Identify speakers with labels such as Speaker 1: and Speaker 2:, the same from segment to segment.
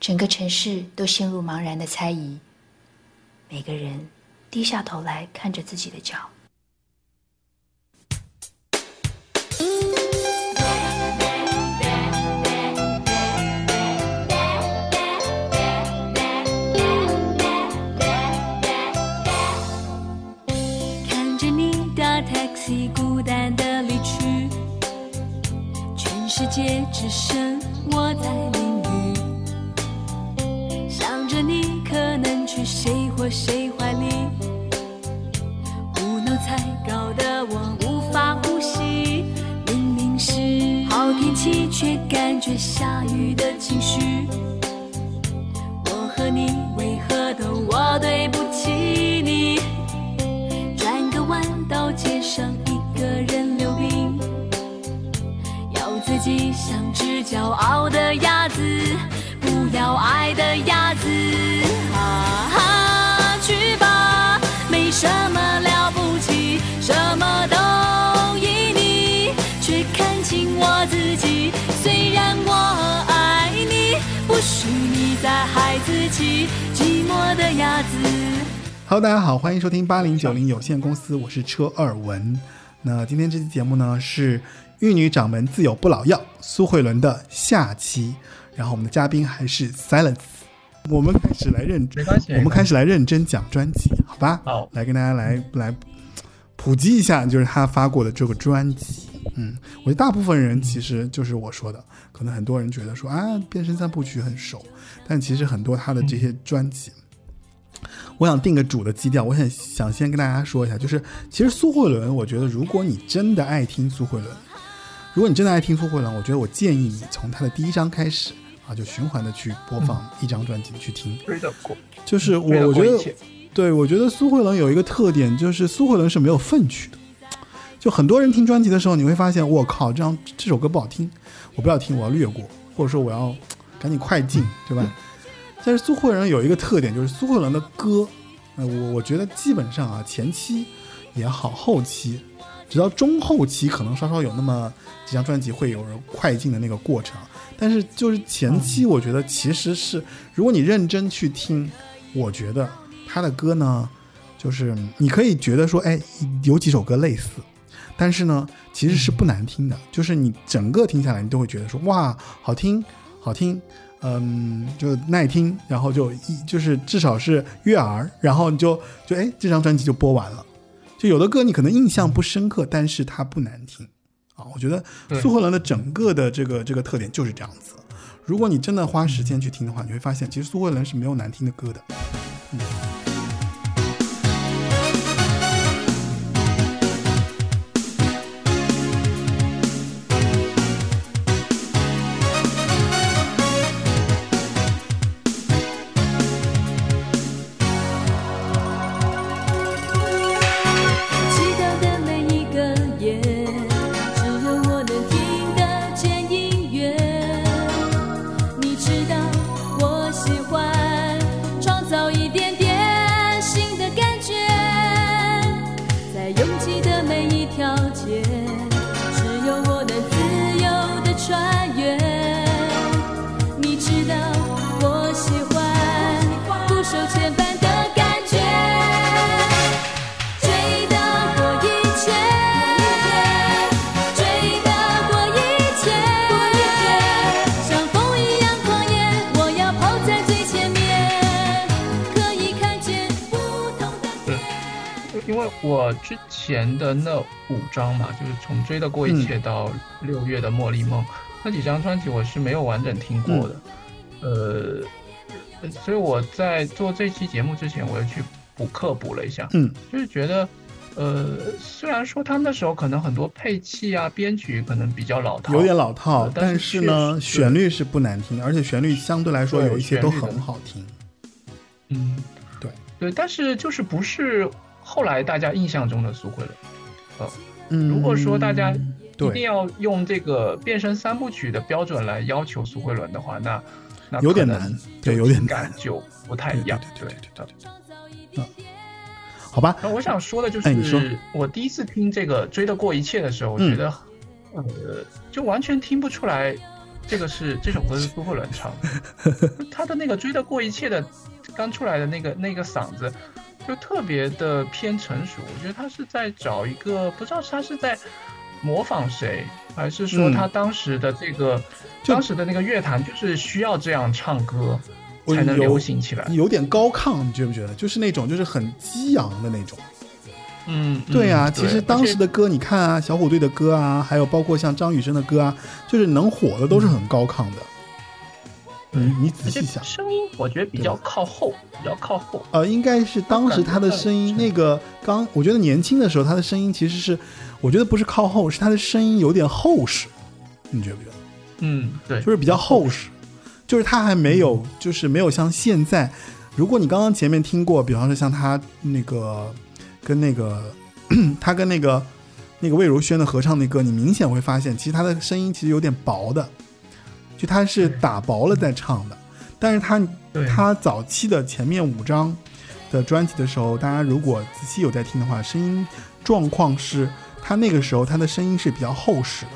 Speaker 1: 整个城市都陷入茫然的猜疑，每个人低下头来看着自己的脚。
Speaker 2: 看着你搭 taxi 孤单的离去，全世界只剩我在谁怀里，胡闹才搞得我无法呼吸。明明是好天气，却感觉下雨的情绪。我和你为何都我对不起你？转个弯到街上，一个人溜冰，要自己像只骄傲的鸭子，不要爱的鸭自己，寂寞的鸭子。
Speaker 3: Hello，大家好，欢迎收听八零九零有限公司，我是车二文。那今天这期节目呢是玉女掌门自有不老药苏慧伦的下期，然后我们的嘉宾还是 Silence。我们开始来认
Speaker 4: 没关系
Speaker 3: 我们开始来认真讲专辑，好吧？
Speaker 4: 好
Speaker 3: 来跟大家来来普及一下，就是他发过的这个专辑。嗯，我觉得大部分人其实就是我说的，可能很多人觉得说啊，《变身三部曲》很熟，但其实很多他的这些专辑，我想定个主的基调，我想想先跟大家说一下，就是其实苏慧伦，我觉得如果你真的爱听苏慧伦，如果你真的爱听苏慧伦，我觉得我建议你从他的第一张开始啊，就循环的去播放一张专辑去听。就是我我觉得对我觉得苏慧伦有一个特点，就是苏慧伦是没有粪曲的。就很多人听专辑的时候，你会发现，我靠，这张这首歌不好听，我不要听，我要略过，或者说我要赶紧快进，对吧？但是苏慧伦有一个特点，就是苏慧伦的歌，呃，我我觉得基本上啊，前期也好，后期，直到中后期，可能稍稍有那么几张专辑会有人快进的那个过程，但是就是前期，我觉得其实是，如果你认真去听，我觉得他的歌呢，就是你可以觉得说，哎，有几首歌类似，但是呢，其实是不难听的，就是你整个听下来，你都会觉得说，哇，好听，好听，嗯，就耐听，然后就一就是至少是悦耳，然后你就就哎，这张专辑就播完了。就有的歌你可能印象不深刻，但是它不难听啊。我觉得苏慧伦的整个的这个这个特点就是这样子。如果你真的花时间去听的话，你会发现其实苏慧伦是没有难听的歌的。
Speaker 2: 祈我
Speaker 4: 之前的那五张嘛，就是从《追得过一切》到六月的《茉莉梦》那几张专辑，我是没有完整听过的。呃，所以我在做这期节目之前，我又去补课补了一下，
Speaker 3: 嗯，
Speaker 4: 就是觉得，呃，虽然说他那时候可能很多配器啊、编曲可能比较老套，
Speaker 3: 有点老套，
Speaker 4: 呃
Speaker 3: 但
Speaker 4: 但是
Speaker 3: 是呢，旋律是不难听的，而且旋律相对来说有一些都很好听。
Speaker 4: 嗯，
Speaker 3: 对。
Speaker 4: 对，但是就是不是后来大家印象中的苏慧伦。
Speaker 3: 嗯，
Speaker 4: 如果说大家一定要用这个变身三部曲的标准来要求苏慧伦的话，那那
Speaker 3: 有点难对
Speaker 4: 就
Speaker 3: 有点
Speaker 4: 感
Speaker 3: 难。
Speaker 4: 就不太一样。
Speaker 3: 对对对对对
Speaker 4: 对。
Speaker 3: 好吧，
Speaker 4: 那我想说的就
Speaker 3: 哎你说。
Speaker 4: 是，我第一次听这个《追得过一切》的时候，我
Speaker 3: 嗯。
Speaker 4: 觉得，呃，就完全听不出来这个是这首歌是苏慧伦唱的，他的那个追得过一切的刚出来的那个那个嗓子，就特别的偏成熟。我觉得他是在找一个，不知道他是在模仿谁，还是说
Speaker 3: 嗯
Speaker 4: 他当时的这个、
Speaker 3: 就
Speaker 4: 当时的那个乐坛就是需要这样唱歌才能流行起来。
Speaker 3: 有点高亢，你觉不觉得？就是那种就是很激昂的那种。
Speaker 4: 嗯，嗯
Speaker 3: 对啊，
Speaker 4: 对
Speaker 3: 其实当时的歌，你看啊，小虎队的歌啊，还有包括像张雨生的歌啊，就是能火的都是很高亢的。你你仔细想，
Speaker 4: 声音我觉得比较靠后，比较靠后。
Speaker 3: 呃，应该是当时他的声音，那个刚，我觉得年轻的时候他的声音其实是，我觉得不是靠后，是他的声音有点厚实，你觉不觉得？
Speaker 4: 嗯，对，
Speaker 3: 就是比较厚实，就是他还没有，就是没有像现在，如果你刚刚前面听过，比方说像他那个跟那个 他跟那个那个魏如萱的合唱那歌，你明显会发现，其实他的声音其实有点薄的，就他是打薄了再唱的，但是他他早期的前面五张的专辑的时候，大家如果仔细有在听的话，声音状况是他那个时候他的声音是比较厚实的。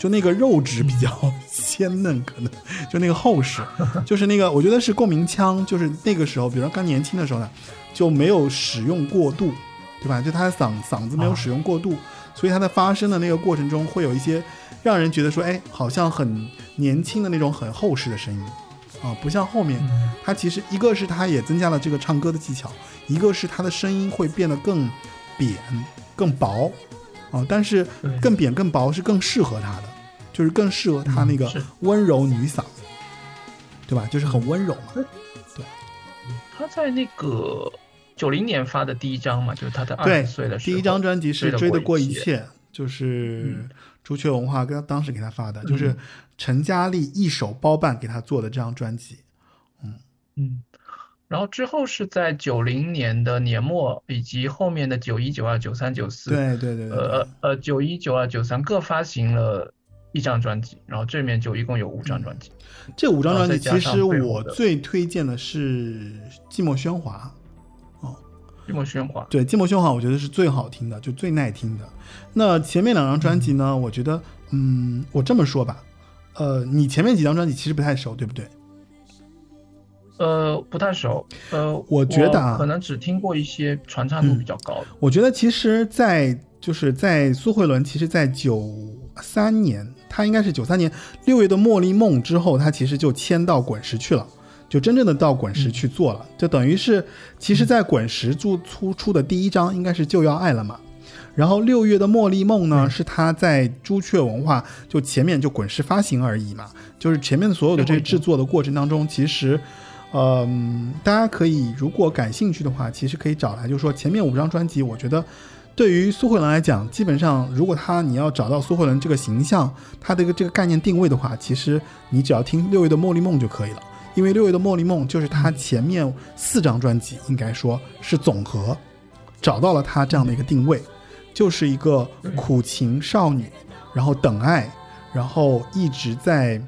Speaker 3: 就那个肉质比较鲜嫩，可能就那个厚实，就是那个我觉得是共鸣腔，就是那个时候，比如说刚年轻的时候呢，就没有使用过度，对吧？就他的嗓嗓子没有使用过度，所以他在发声的那个过程中会有一些让人觉得说，哎，好像很年轻的那种很厚实的声音。啊，不像后面
Speaker 4: 嗯。
Speaker 3: 他其实一个是他也增加了这个唱歌的技巧，一个是他的声音会变得更扁、更薄。啊，但是更扁、更薄是更适合他的，就是更适合他那个温柔女嗓，对吧？就是很温柔嘛。对。
Speaker 4: 他在那个九零年发的第一张嘛，就是他的二
Speaker 3: 对
Speaker 4: 十岁的时候，
Speaker 3: 第一张专辑是《追
Speaker 4: 追得
Speaker 3: 得过一
Speaker 4: 切
Speaker 3: 切》，就是
Speaker 4: 嗯
Speaker 3: 朱雀文化跟当时给他发的，就是陈嘉丽一手包办给他做的这张专辑。
Speaker 4: 嗯嗯，然后之后是在九零年的年末，以及后面的九一、九二、九三、九四，
Speaker 3: 对对对对对
Speaker 4: 呃呃九一、九二、九三各发行了一张专辑，然后这面就一共有五张专辑。
Speaker 3: 这五张专辑其实我最推荐的是《寂寞喧哗》。
Speaker 4: 这么喧哗，
Speaker 3: 对，《寂寞喧哗》我觉得是最好听的，就最耐听的。那前面两张专辑呢，我觉得，嗯，我这么说吧，呃，你前面几张专辑其实不太熟，对不对？
Speaker 4: 呃，不太熟，呃，
Speaker 3: 我觉得啊
Speaker 4: 可能只听过一些传唱度比较高的。
Speaker 3: 我觉得其实在，就是在苏慧伦，其实在九三年，他应该是九三年六月的《茉莉梦》之后，他其实就签到滚石去了，就真正的到滚石去做了，就等于是，其实，在滚石做出出的第一张应该是《就要爱了》嘛。然后六月的《茉莉梦》呢，是他在朱雀文化就前面就滚石发行而已嘛，就是前面所有的这个制作的过程当中，其实，嗯，大家可以如果感兴趣的话，其实可以找来，就是说前面五张专辑，我觉得对于苏慧伦来讲，基本上如果他你要找到苏慧伦这个形象，他的一个这个概念定位的话，其实你只要听六月的《茉莉梦》就可以了，因为六月的《茉莉梦》就是他前面四张专辑应该说是总和，找到了他这样的一个定位，就是一个苦情少女，然后等爱，然后一直在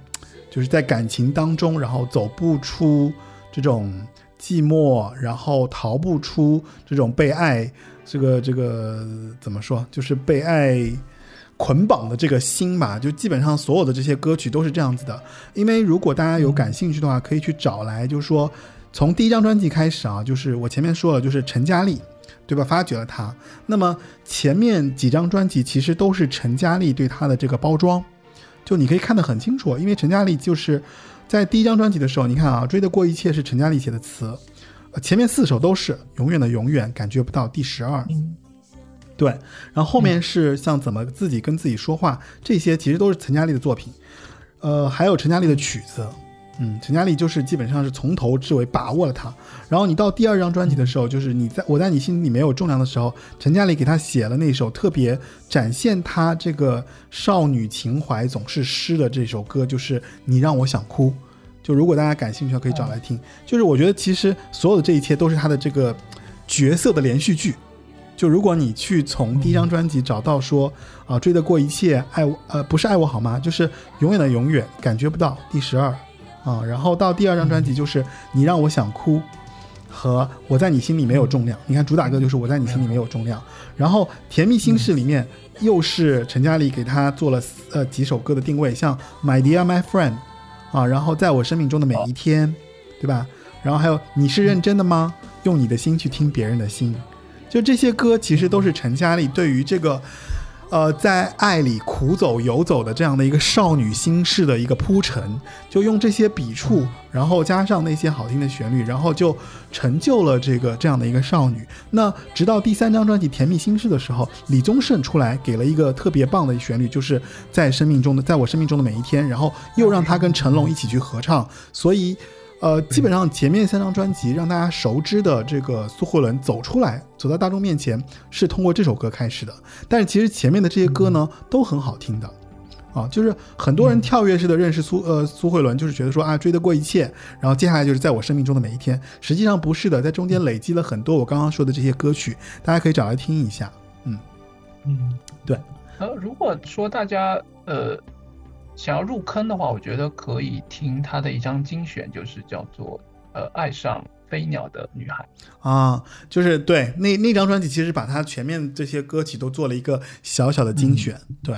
Speaker 3: 就是在感情当中，然后走不出这种寂寞，然后逃不出这种被爱，这个这个怎么说，就是被爱捆绑的这个心吧。就基本上所有的这些歌曲都是这样子的。因为如果大家有感兴趣的话，可以去找来，就是说从第一张专辑开始啊，就是我前面说了，就是陈嘉丽。对吧？发掘了他。那么前面几张专辑其实都是陈嘉丽对他的这个包装，就你可以看得很清楚，因为陈嘉丽就是在第一张专辑的时候，你看啊，《追得过一切》是陈嘉丽写的词，前面四首都是《永远的永远》，感觉不到第十二，对，然后后面是像怎么自己跟自己说话，这些其实都是陈嘉丽的作品，呃，还有陈嘉丽的曲子。嗯，陈嘉丽就是基本上是从头至尾把握了它。然后你到第二张专辑的时候，就是你在我在你心里没有重量的时候，陈嘉丽给他写了那首特别展现她这个少女情怀总是诗的这首歌，就是《你让我想哭》。就如果大家感兴趣，可以找来听。就是我觉得其实所有的这一切都是他的这个角色的连续剧。就如果你去从第一张专辑找到说啊、追得过一切，爱我呃不是爱我好吗？就是永远的永远，感觉不到第十二啊，然后到第二张专辑就是你让我想哭和我在你心里没有重量。你看主打歌就是我在你心里没有重量，然后甜蜜心事里面又是陈嘉丽给他做了呃几首歌的定位，像 My Dear My Friend 啊，然后在我生命中的每一天，对吧？然后还有你是认真的吗？用你的心去听别人的心，就这些歌其实都是陈嘉丽对于这个。呃，在爱里苦走游走的这样的一个少女心事的一个铺陈，就用这些笔触，然后加上那些好听的旋律，然后就成就了这个这样的一个少女。那直到第三张专辑《甜蜜心事》的时候，李宗盛出来给了一个特别棒的旋律，就是在生命中的，在我生命中的每一天，然后又让他跟成龙一起去合唱，所以。呃，基本上前面三张专辑让大家熟知的这个苏慧伦走出来，走到大众面前是通过这首歌开始的。但是其实前面的这些歌呢都很好听的，啊，就是很多人跳跃式的认识苏呃苏慧伦，就是觉得说啊追得过一切，然后接下来就是在我生命中的每一天。实际上不是的，在中间累积了很多我刚刚说的这些歌曲，大家可以找来听一下。嗯
Speaker 4: 嗯，
Speaker 3: 对。
Speaker 4: 呃，如果说大家呃。想要入坑的话，我觉得可以听他的一张精选，就是叫做《呃爱上飞鸟的女孩》
Speaker 3: 啊，就是对那那张专辑，其实把他前面这些歌曲都做了一个小小的精选，对。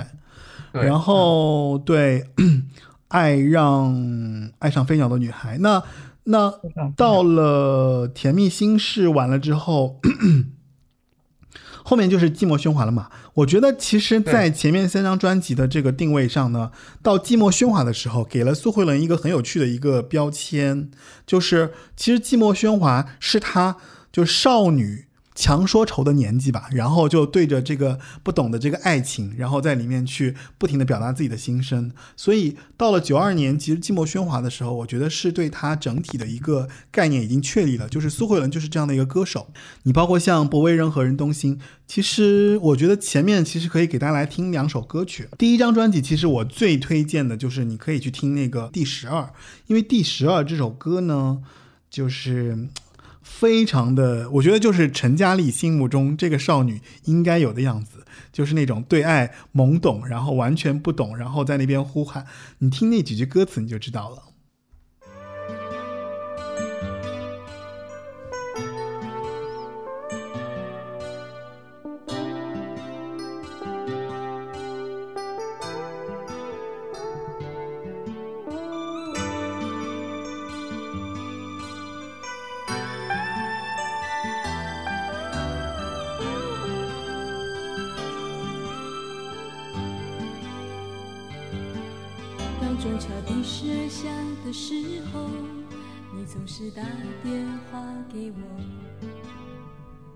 Speaker 3: 然后对，爱让爱上飞鸟的女孩，那那到了甜蜜心事完了之后。后面就是寂寞喧哗了嘛？我觉得其实，在前面三张专辑的这个定位上呢，到寂寞喧哗的时候，给了苏慧伦一个很有趣的一个标签，就是其实寂寞喧哗是她就少女。强说愁的年纪吧，然后就对着这个不懂的这个爱情，然后在里面去不停的表达自己的心声。所以到了九二年，其实寂寞喧哗的时候，我觉得是对他整体的一个概念已经确立了，就是苏慧伦就是这样的一个歌手。你包括像不为任何人动心，其实我觉得前面其实可以给大家来听两首歌曲。第一张专辑其实我最推荐的就是你可以去听那个第十二，因为第十二这首歌呢，就是。非常的，我觉得就是陈嘉丽心目中这个少女应该有的样子，就是那种对爱懵懂，然后完全不懂，然后在那边呼喊。你听那几句歌词，你就知道了。
Speaker 2: 总是打电话给我，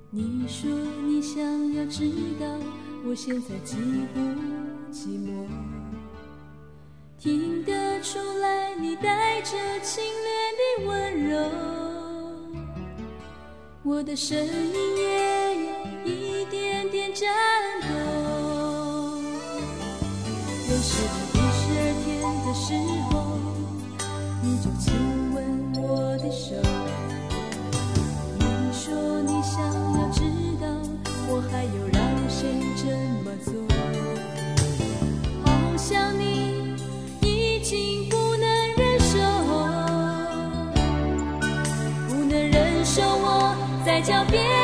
Speaker 2: 你说你想要知道我现在寂不寂寞，听得出来你带着轻蔑的温柔，我的声音也有一点点颤抖。有时候，一时而天的时候，你就亲。我的手，你说你想要知道，我还有让谁这么做？好。想你已经不能忍受，不能忍受我再叫别。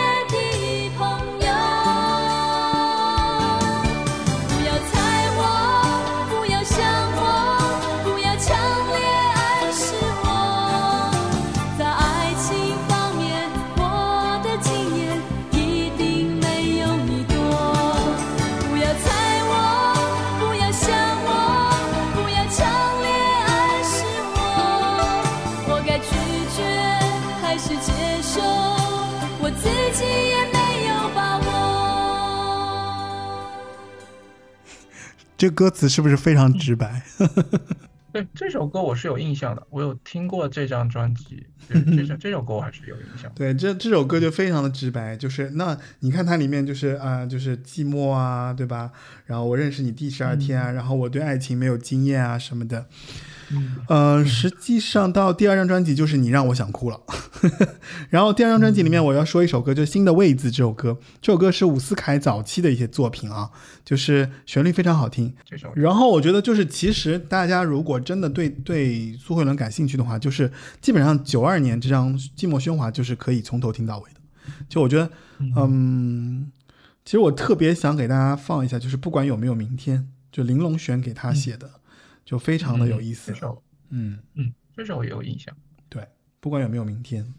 Speaker 3: 这歌词是不是非常直白？
Speaker 4: 对这首歌我是有印象的，我有听过这张专辑，这 首这首歌我还是有印象。
Speaker 3: 对，这这首歌就非常的直白，就是那你看它里面就是啊，就是寂寞啊，对吧？然后我认识你第十二天啊，然后我对爱情没有经验啊什么的。嗯呃，实际上到第二张专辑就是你让我想哭了，然后第二张专辑里面我要说一首歌，就是《新的位置》这首歌，这首歌是伍思凯早期的一些作品啊，就是旋律非常好听。这首然后我觉得就是其实大家如果真的对对苏慧伦感兴趣的话，就是基本上九二年这张《寂寞喧哗》就是可以从头听到尾的。就我觉得，嗯，其实我特别想给大家放一下，就是不管有没有明天，就玲珑璇给他写的。就非常的有意思，嗯，
Speaker 4: 嗯，这首也有印象。
Speaker 3: 对，不管有没有明天。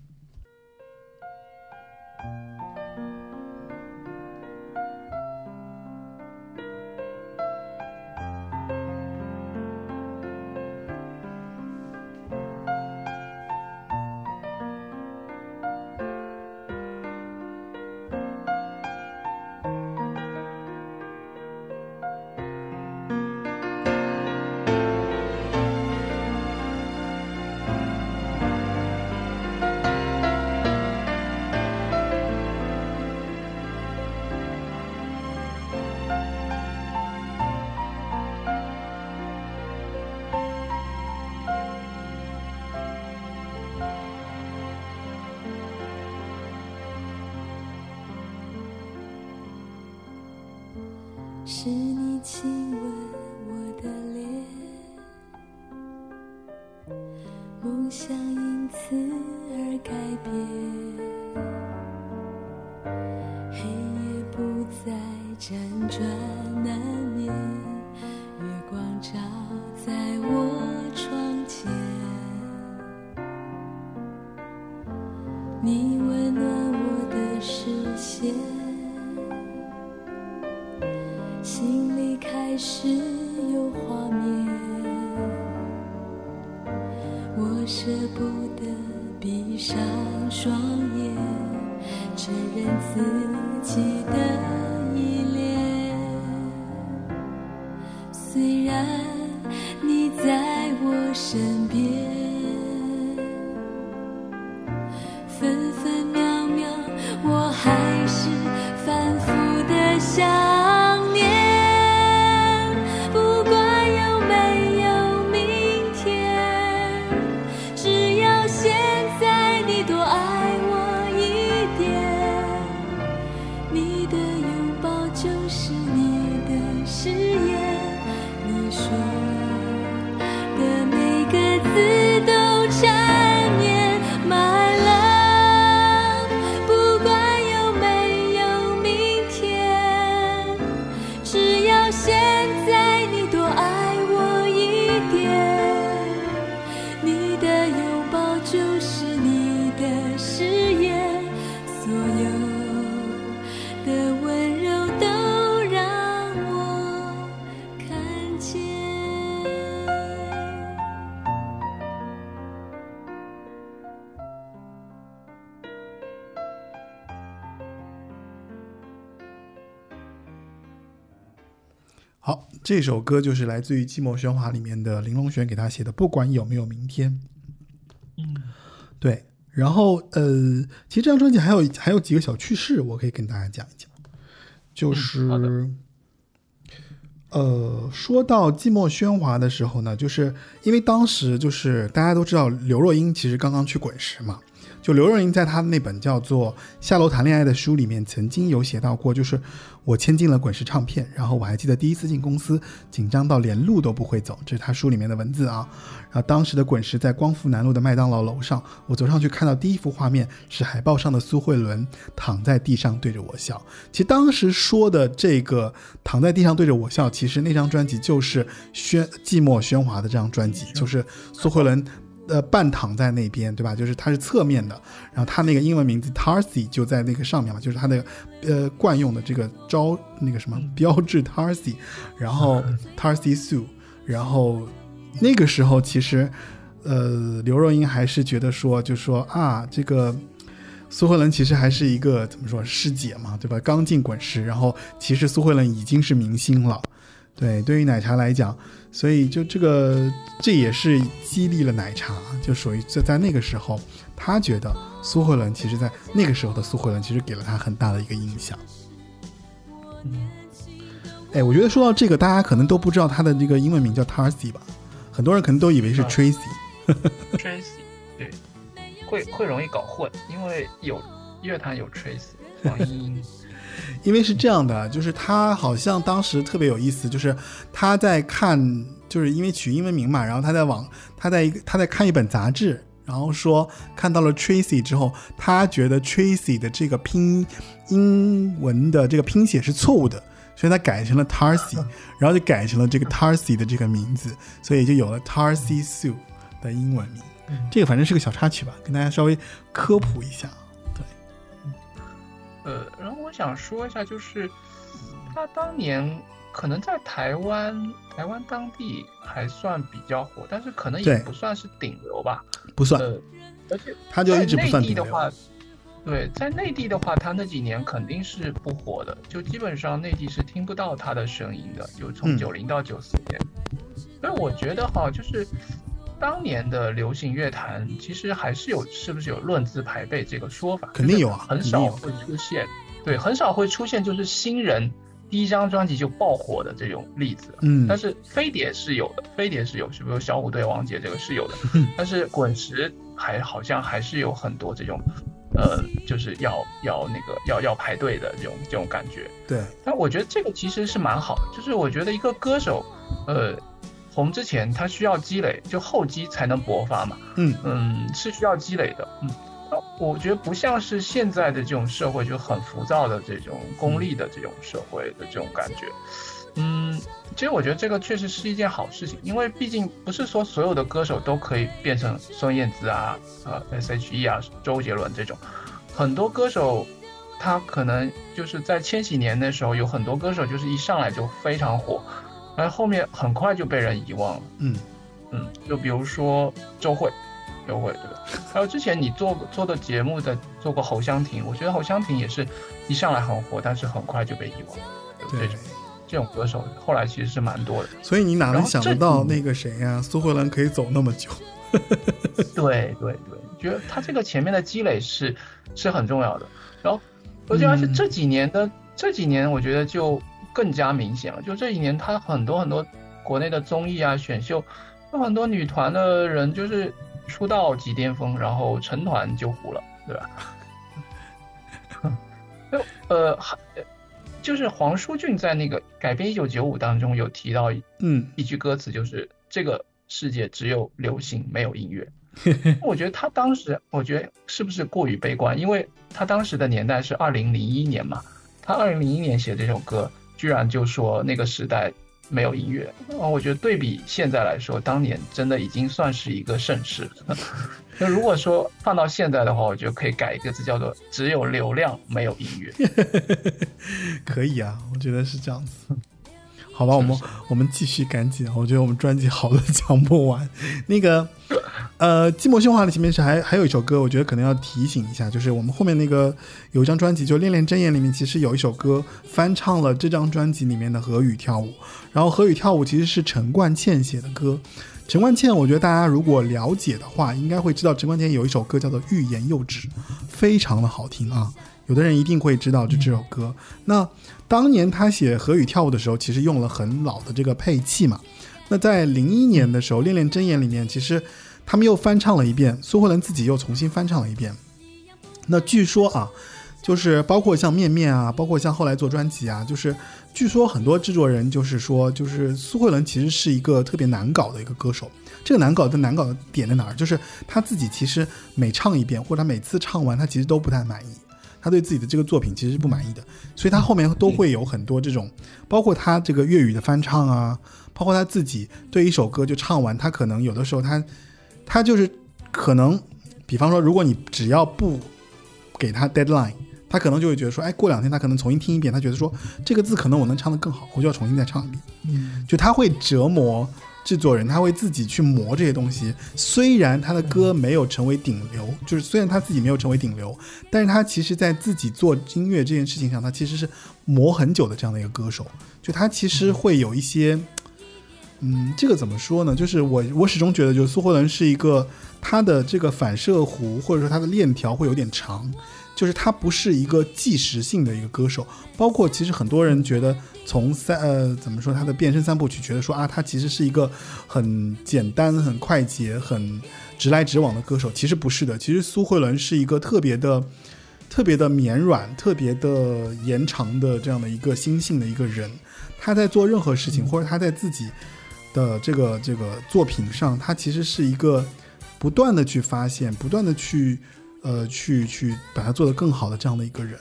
Speaker 3: 家这首歌就是来自于《寂寞喧哗》里面的玲珑璇给他写的，不管有没有明天。
Speaker 4: 嗯，
Speaker 3: 对，然后呃，其实这张专辑还有还有几个小趣事，我可以跟大家讲一讲，就是、
Speaker 4: 嗯
Speaker 3: 呃，说到《寂寞喧哗》的时候呢，就是因为当时就是大家都知道刘若英其实刚刚去滚石嘛，就刘若英在她的那本叫做《下楼谈恋爱》的书里面，曾经有写到过，就是我签进了滚石唱片，然后我还记得第一次进公司，紧张到连路都不会走，这是他书里面的文字啊。然后当时的滚石在光复南路的麦当劳楼上，我走上去看到第一幅画面是海报上的苏慧伦躺在地上对着我笑。其实当时说的这个躺在地上对着我笑，其实那张专辑就是喧寂寞喧哗的这张专辑，就是苏慧伦。呃，半躺在那边，对吧？就是它是侧面的，然后它那个英文名字 Tarsi 就在那个上面嘛，就是它的呃惯用的这个招那个什么 标志 Tarsi，然后 Tarsi Sue，然后那个时候其实呃刘若英还是觉得说，就说啊这个。苏慧伦其实还是一个怎么说师姐嘛，对吧？刚进滚石，然后其实苏慧伦已经是明星了，对，对于奶茶来讲，所以就这个这也是激励了奶茶，就属于在在那个时候，他觉得苏慧伦其实在那个时候的苏慧伦其实给了他很大的一个印象。哎，我觉得说到这个，大家可能都不知道他的这个英文名叫 Tarsi 吧？很多人可能都以为是
Speaker 4: 啊
Speaker 3: Tracy。
Speaker 4: Tracy，对，会会容易搞混，因为有乐坛有 Tracy，黄莺莺，
Speaker 3: 因为是这样的，就是他好像当时特别有意思，就是他在看，就是因为取英文名嘛，然后他在网，他在一个他在看一本杂志，然后说看到了 Tracy 之后，他觉得 Tracy 的这个拼英文的这个拼写是错误的，所以他改成了 Tarsi，然后就改成了这个 Tarsi 的这个名字，所以就有了 Tarsi Sue。的英文名。这个反正是个小插曲吧，跟大家稍微科普一下。
Speaker 4: 对，呃，然后我想说一下，就是他当年可能在台湾，台湾当地还算比较火，但是可能也不算是顶流吧，
Speaker 3: 不算。
Speaker 4: 呃，而且
Speaker 3: 他就一直不算顶
Speaker 4: 流。对，在内地的话，他那几年肯定是不火的，就基本上内地是听不到他的声音的，就从九零到九四年。所以我觉得哈，就是当年的流行乐坛其实还是有，是不是有论资排辈这个说法？
Speaker 3: 肯定有啊，
Speaker 4: 很少会出现，对，很少会出现就是新人第一张专辑就爆火的这种例子。
Speaker 3: 嗯，
Speaker 4: 但是飞碟是有的，飞碟是有，是不是小虎队、王杰这个是有的？但是滚石还好像还是有很多这种。呃，就是要要那个要要排队的这种这种感觉，
Speaker 3: 对。
Speaker 4: 但我觉得这个其实是蛮好的，就是我觉得一个歌手，呃，红之前它需要积累，就后期才能勃发嘛。
Speaker 3: 嗯
Speaker 4: 嗯，是需要积累的。嗯，我觉得不像是现在的这种社会就很浮躁的这种功利的这种社会的这种感觉。嗯，其实我觉得这个确实是一件好事情，因为毕竟不是说所有的歌手都可以变成孙燕姿啊、呃 S.H.E 啊、周杰伦这种，很多歌手他可能就是在千禧年的时候，有很多歌手就是一上来就非常火，然后后面很快就被人遗忘了。
Speaker 3: 嗯
Speaker 4: 嗯，就比如说周慧，周慧对吧？还有之前你做做的节目的做过侯湘婷，我觉得侯湘婷也是一上来很火，但是很快就被遗忘，
Speaker 3: 对。
Speaker 4: 这种歌手后来其实是蛮多的，
Speaker 3: 所以你哪能想得到那个谁呀？苏慧伦可以走那么久？
Speaker 4: 对对对，觉得他这个前面的积累是是很重要的。然后，而且而且这几年的这几年，我觉得就更加明显了。就这几年，他很多很多国内的综艺啊、选秀，有很多女团的人就是出道即巅峰，然后成团就糊了，对吧？就呃还。就是黄舒骏在那个改编一九九五当中有提到，
Speaker 3: 嗯，
Speaker 4: 一句歌词就是这个世界只有流行没有音乐。我觉得他当时，我觉得是不是过于悲观？因为他当时的年代是二零零一年嘛，他二零零一年写这首歌，居然就说那个时代没有音乐。哦我觉得对比现在来说，当年真的已经算是一个盛世。那如果说放到现在的话，我觉得可以改一个字，叫做“只有流量没有音乐”。
Speaker 3: 可以啊，我觉得是这样子。好吧，我们我们继续赶紧，我觉得我们专辑好多讲不完。那个，呃，《寂寞喧哗》的前面是还还有一首歌，我觉得可能要提醒一下，就是我们后面那个有一张专辑，就《恋恋真言》里面，其实有一首歌翻唱了这张专辑里面的《何雨跳舞》，然后《何雨跳舞》其实是陈冠茜写的歌。陈冠茜，我觉得大家如果了解的话，应该会知道陈冠茜有一首歌叫做《欲言又止》，非常的好听啊。有的人一定会知道就这首歌。那当年他写《何雨跳舞》的时候，其实用了很老的这个配器嘛。那在零一年的时候，《恋恋真言》里面，其实他们又翻唱了一遍，苏慧伦自己又重新翻唱了一遍。那据说啊，就是包括像面面啊，包括像后来做专辑啊，就是。据说很多制作人就是说，就是苏慧伦其实是一个特别难搞的一个歌手。这个难搞的难搞的点在哪儿？就是他自己其实每唱一遍，或者他每次唱完，他其实都不太满意。他对自己的这个作品其实是不满意的，所以他后面都会有很多这种，包括他这个粤语的翻唱啊，包括他自己对一首歌就唱完，他可能有的时候他他就是可能，比方说，如果你只要不给他 deadline。他可能就会觉得说，哎，过两天他可能重新听一遍，他觉得说这个字可能我能唱得更好，我就要重新再唱一遍。
Speaker 4: 嗯，
Speaker 3: 就他会折磨制作人，他会自己去磨这些东西。虽然他的歌没有成为顶流，就是虽然他自己没有成为顶流，但是他其实在自己做音乐这件事情上，他其实是磨很久的这样的一个歌手。就他其实会有一些，嗯，这个怎么说呢？就是我我始终觉得，就是苏慧伦是一个他的这个反射弧或者说他的链条会有点长。就是他不是一个即时性的一个歌手，包括其实很多人觉得从三呃怎么说他的变身三部曲，觉得说啊他其实是一个很简单、很快捷、很直来直往的歌手，其实不是的。其实苏慧伦是一个特别的、特别的绵软、特别的延长的这样的一个心性的一个人。他在做任何事情，或者他在自己的这个这个作品上，他其实是一个不断的去发现、不断的去。呃，去去把它做得更好的这样的一个人，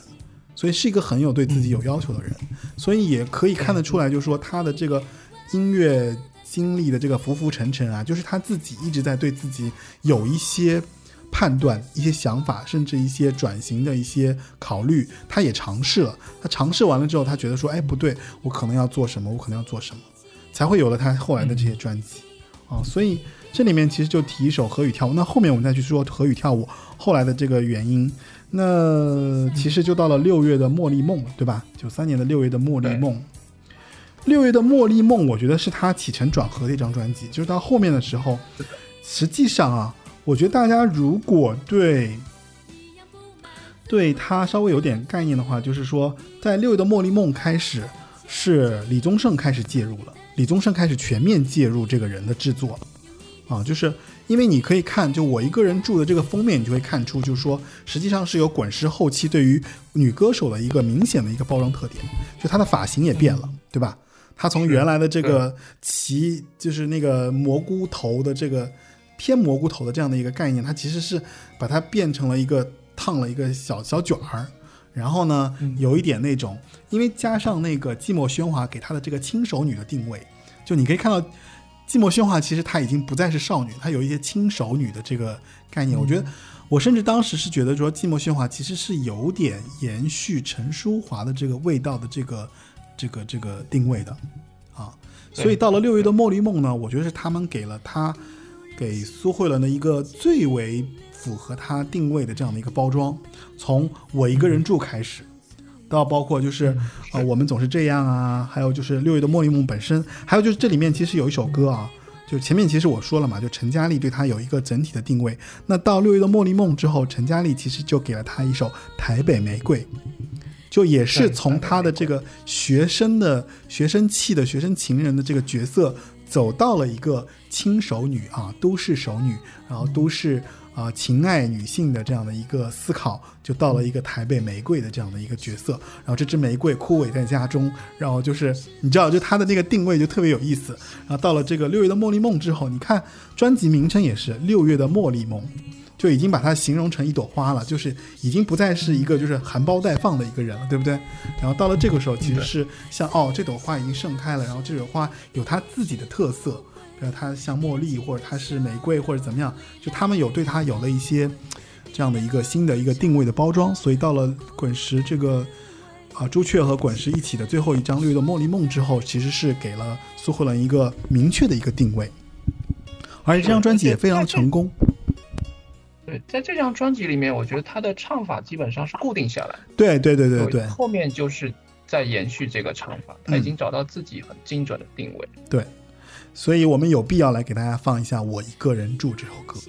Speaker 3: 所以是一个很有对自己有要求的人，所以也可以看得出来，就是说他的这个音乐经历的这个浮浮沉沉啊，就是他自己一直在对自己有一些判断、一些想法，甚至一些转型的一些考虑，他也尝试了。他尝试完了之后，他觉得说，哎，不对，我可能要做什么，我可能要做什么，才会有了他后来的这些专辑啊。所以这里面其实就提一首《何语跳舞》，那后面我们再去说《何语跳舞》后来的这个原因。那其实就到了六月的《茉莉梦》，对吧？九三年的六月的《茉莉梦》。六月的《茉莉梦》，我觉得是他起承转合的一张专辑。就是到后面的时候，实际上啊，我觉得大家如果对对他稍微有点概念的话，就是说，在六月的《茉莉梦》开始，是李宗盛开始介入了，李宗盛开始全面介入这个人的制作啊，就是因为你可以看，就我一个人住的这个封面，你就会看出，就是说，实际上是有滚石后期对于女歌手的一个明显的一个包装特点，就她的发型也变了，对吧？她从原来的这个齐，就是那个蘑菇头的这个偏蘑菇头的这样的一个概念，它其实是把它变成了一个烫了一个小小卷儿，然后呢，有一点那种，因为加上那个寂寞喧哗给她的这个轻熟女的定位，就你可以看到寂寞喧哗其实她已经不再是少女，她有一些轻熟女的这个概念。我觉得，我甚至当时是觉得说寂寞喧哗其实是有点延续陈淑华的这个味道的这个。这个这个定位的，啊，所以到了六月的《茉莉梦》呢，我觉得是他们给了她给苏慧伦的一个最为符合她定位的这样的一个包装。从我一个人住开始，到包括就是啊，我们总是这样啊，还有就是六月的《茉莉梦》本身，还有就是这里面其实有一首歌啊，就前面其实我说了嘛，就陈嘉丽对他有一个整体的定位。那到六月的《茉莉梦》之后，陈嘉丽其实就给了他一首《台北玫瑰》。就也是从他的这个学生的学生气的学生情人的这个角色，走到了一个轻熟女啊，都市熟女，然后都市啊情爱女性的这样的一个思考，就到了一个台北玫瑰的这样的一个角色。然后这支玫瑰枯萎在家中，然后就是你知道，就他的那个定位就特别有意思。然后到了这个六月的茉莉梦之后，你看专辑名称也是六月的茉莉梦。就已经把它形容成一朵花了，就是已经不再是一个就是含苞待放的一个人了，对不对？然后到了这个时候，其实是像哦，这朵花已经盛开了，然后这朵花有它自己的特色，它像茉莉，或者它是玫瑰，或者怎么样，就他们有对它有了一些这样的一个新的一个定位的包装。所以到了滚石这个啊朱雀和滚石一起的最后一张《绿的茉莉梦》之后，其实是给了苏慧伦一个明确的一个定位，而且这张专辑也非常的成功。
Speaker 4: 对，在这张专辑里面，我觉得他的唱法基本上是固定下来。
Speaker 3: 对对对对对，
Speaker 4: 后面就是在延续这个唱法，他已经找到自己很精准的定位。
Speaker 3: 对，所以我们有必要来给大家放一下《我一个人住》这首歌。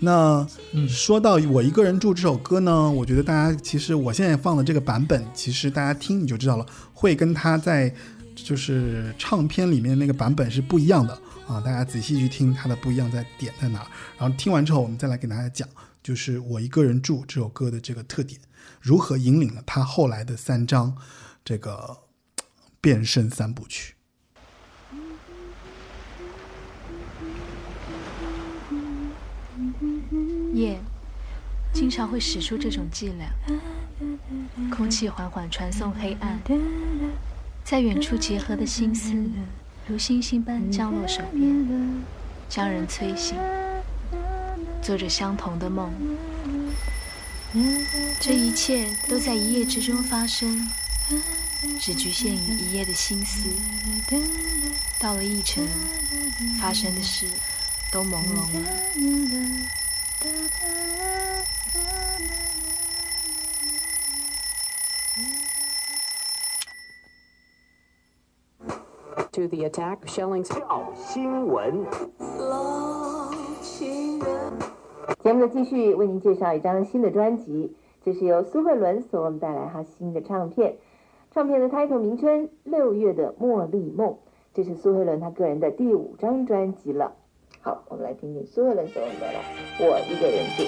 Speaker 3: 那说到《我一个人住》这首歌呢，我觉得大家其实我现在放的这个版本，其实大家听你就知道了，会跟他在就是唱片里面那个版本是不一样的。啊，大家仔细去听它的不一样在点在哪，然后听完之后，我们再来给大家讲，就是我一个人住这首歌的这个特点，如何引领了他后来的三张这个变身三部曲。
Speaker 1: 夜经常会使出这种伎俩，空气缓缓传送黑暗，在远处结合的心思。如星星般降落手边，将人催醒，做着相同的梦。这一切都在一夜之中发生，只局限于一夜的心思。到了一程，发生的事都朦胧了。
Speaker 5: To the attack. Shellings
Speaker 6: 跳新闻。
Speaker 7: 节目的继续为您介绍一张新的专辑，这是由苏慧伦所为我们带来哈新的唱片。唱片的 title 名称《六月的茉莉梦》，这是苏慧伦她个人的第五张专辑了。好，我们来听听苏慧伦所为我们带来《我一个人住》。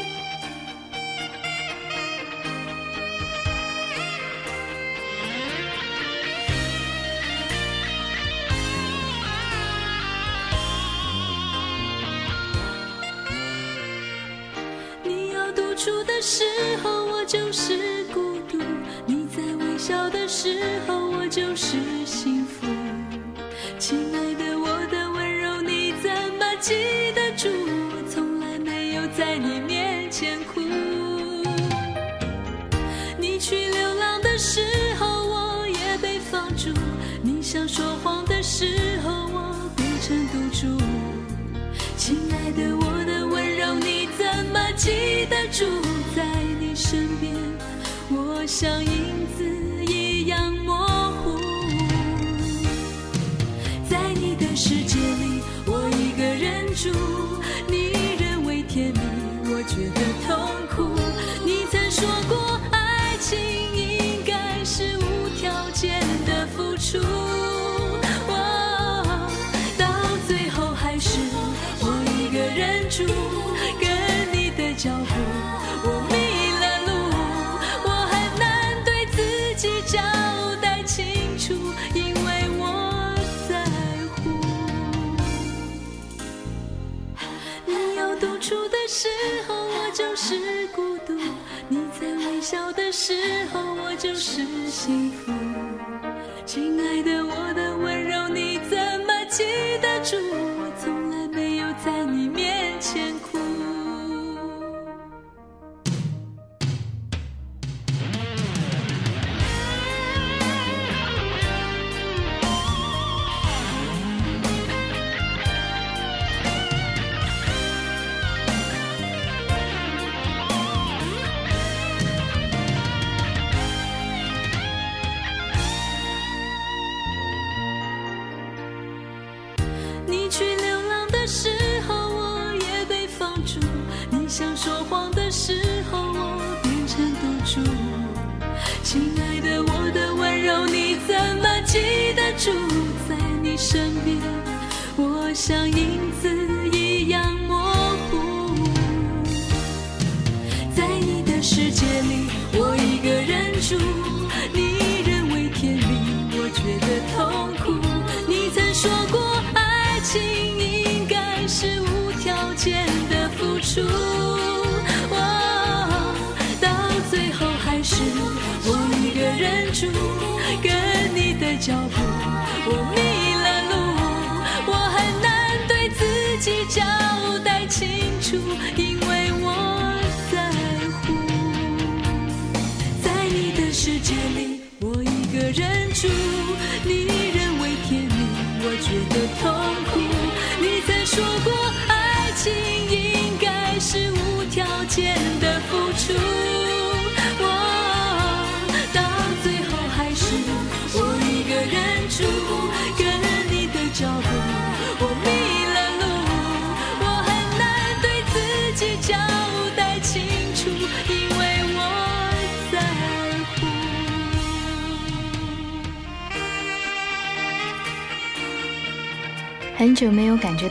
Speaker 2: 的时候，我就是孤独；你在微笑的时候，我就是幸福。亲爱的，我的微。记得住，我从来没有在你面前哭。你去流浪的时候，我也被放逐；你想说谎的时候，我变成赌注。亲爱的，我的温柔你怎么记得住？在你身边，我像影子一样模糊。在你的世界里，时候，我就是幸。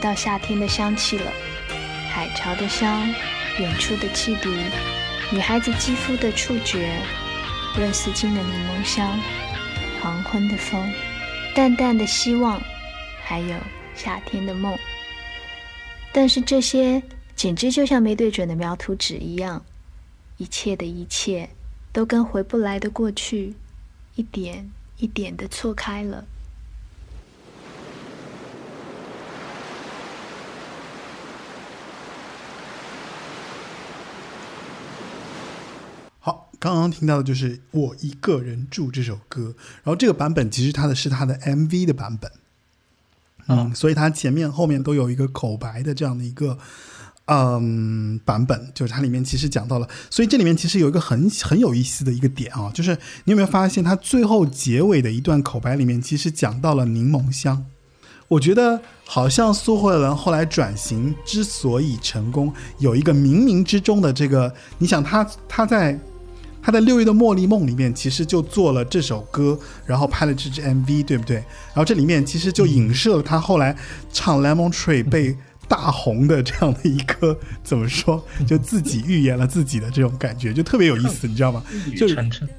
Speaker 2: 到
Speaker 1: 夏天的香气了，海潮的香，远处的汽笛，女孩子肌肤的触觉，润丝巾的柠檬香，黄昏的风，淡淡的希望，还有夏天的梦。但是这些简直就像没对准的描图纸一样，一切的一切都跟回不来的过去一点一点的错开了。
Speaker 3: 好，刚刚听到的就是《我一个人住》这首歌，然后这个版本其实它的是它的 MV 的版本，嗯，所以它前面后面都有一个口白的这样的一个嗯版本，就是它里面其实讲到了，所以这里面其实有一个很很有意思的一个点啊，就是你有没有发现它最后结尾的一段口白里面其实讲到了柠檬香。我觉得好像苏慧伦后来转型之所以成功，有一个冥冥之中的这个，你想他他在他在六月的茉莉梦里面其实就做了这首歌，然后拍了这支 MV，对不对？然后这里面其实就影射了他后来唱 Lemon Tree 被大红的这样的一个怎么说，就自己预言了自己的这种感觉，就特别有意思，你知道吗？就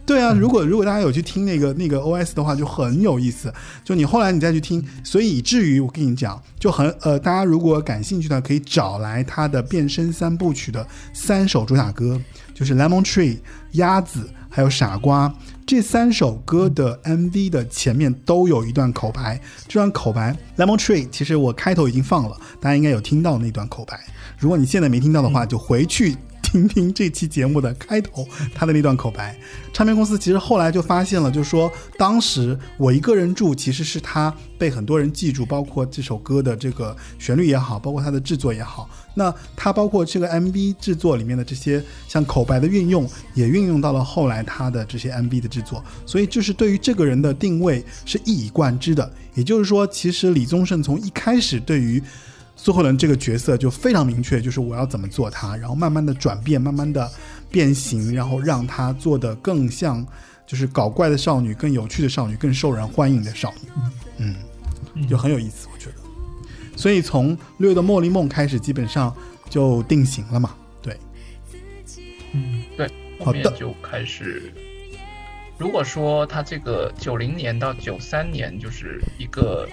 Speaker 3: 对啊，如果如果大家有去听那个那个 OS 的话，就很有意思。就你后来你再去听，所以以至于我跟你讲，就很呃，大家如果感兴趣的，可以找来他的变身三部曲的三首主打歌，就是 Lemon Tree、鸭子还有傻瓜这三首歌的 MV 的前面都有一段口白，这段口白 Lemon Tree 其实我开头已经放了，大家应该有听到那段口白。如果你现在没听到的话，就回去。听听这期节目的开头，他的那段口白。唱片公司其实后来就发现了，就是说当时我一个人住，其实是他被很多人记住，包括这首歌的这个旋律也好，包括它的制作也好。那他包括这个 MV 制作里面的这些像口白的运用，也运用到了后来他的这些 MV 的制作。所以就是对于这个人的定位是一以贯之的。也就是说，其实李宗盛从一开始对于苏慧伦这个角色就非常明确，就是我要怎么做她，然后慢慢的转变，慢慢的变形，然后让她做的更像，就是搞怪的少女，更有趣的少女，更受人欢迎的少女，嗯，就很有意思，我觉得。所以从六月的茉莉梦开始，基本上就定型了嘛，对，
Speaker 4: 嗯，对，后面就开始。如果说他这个九零年到九三年就是一个。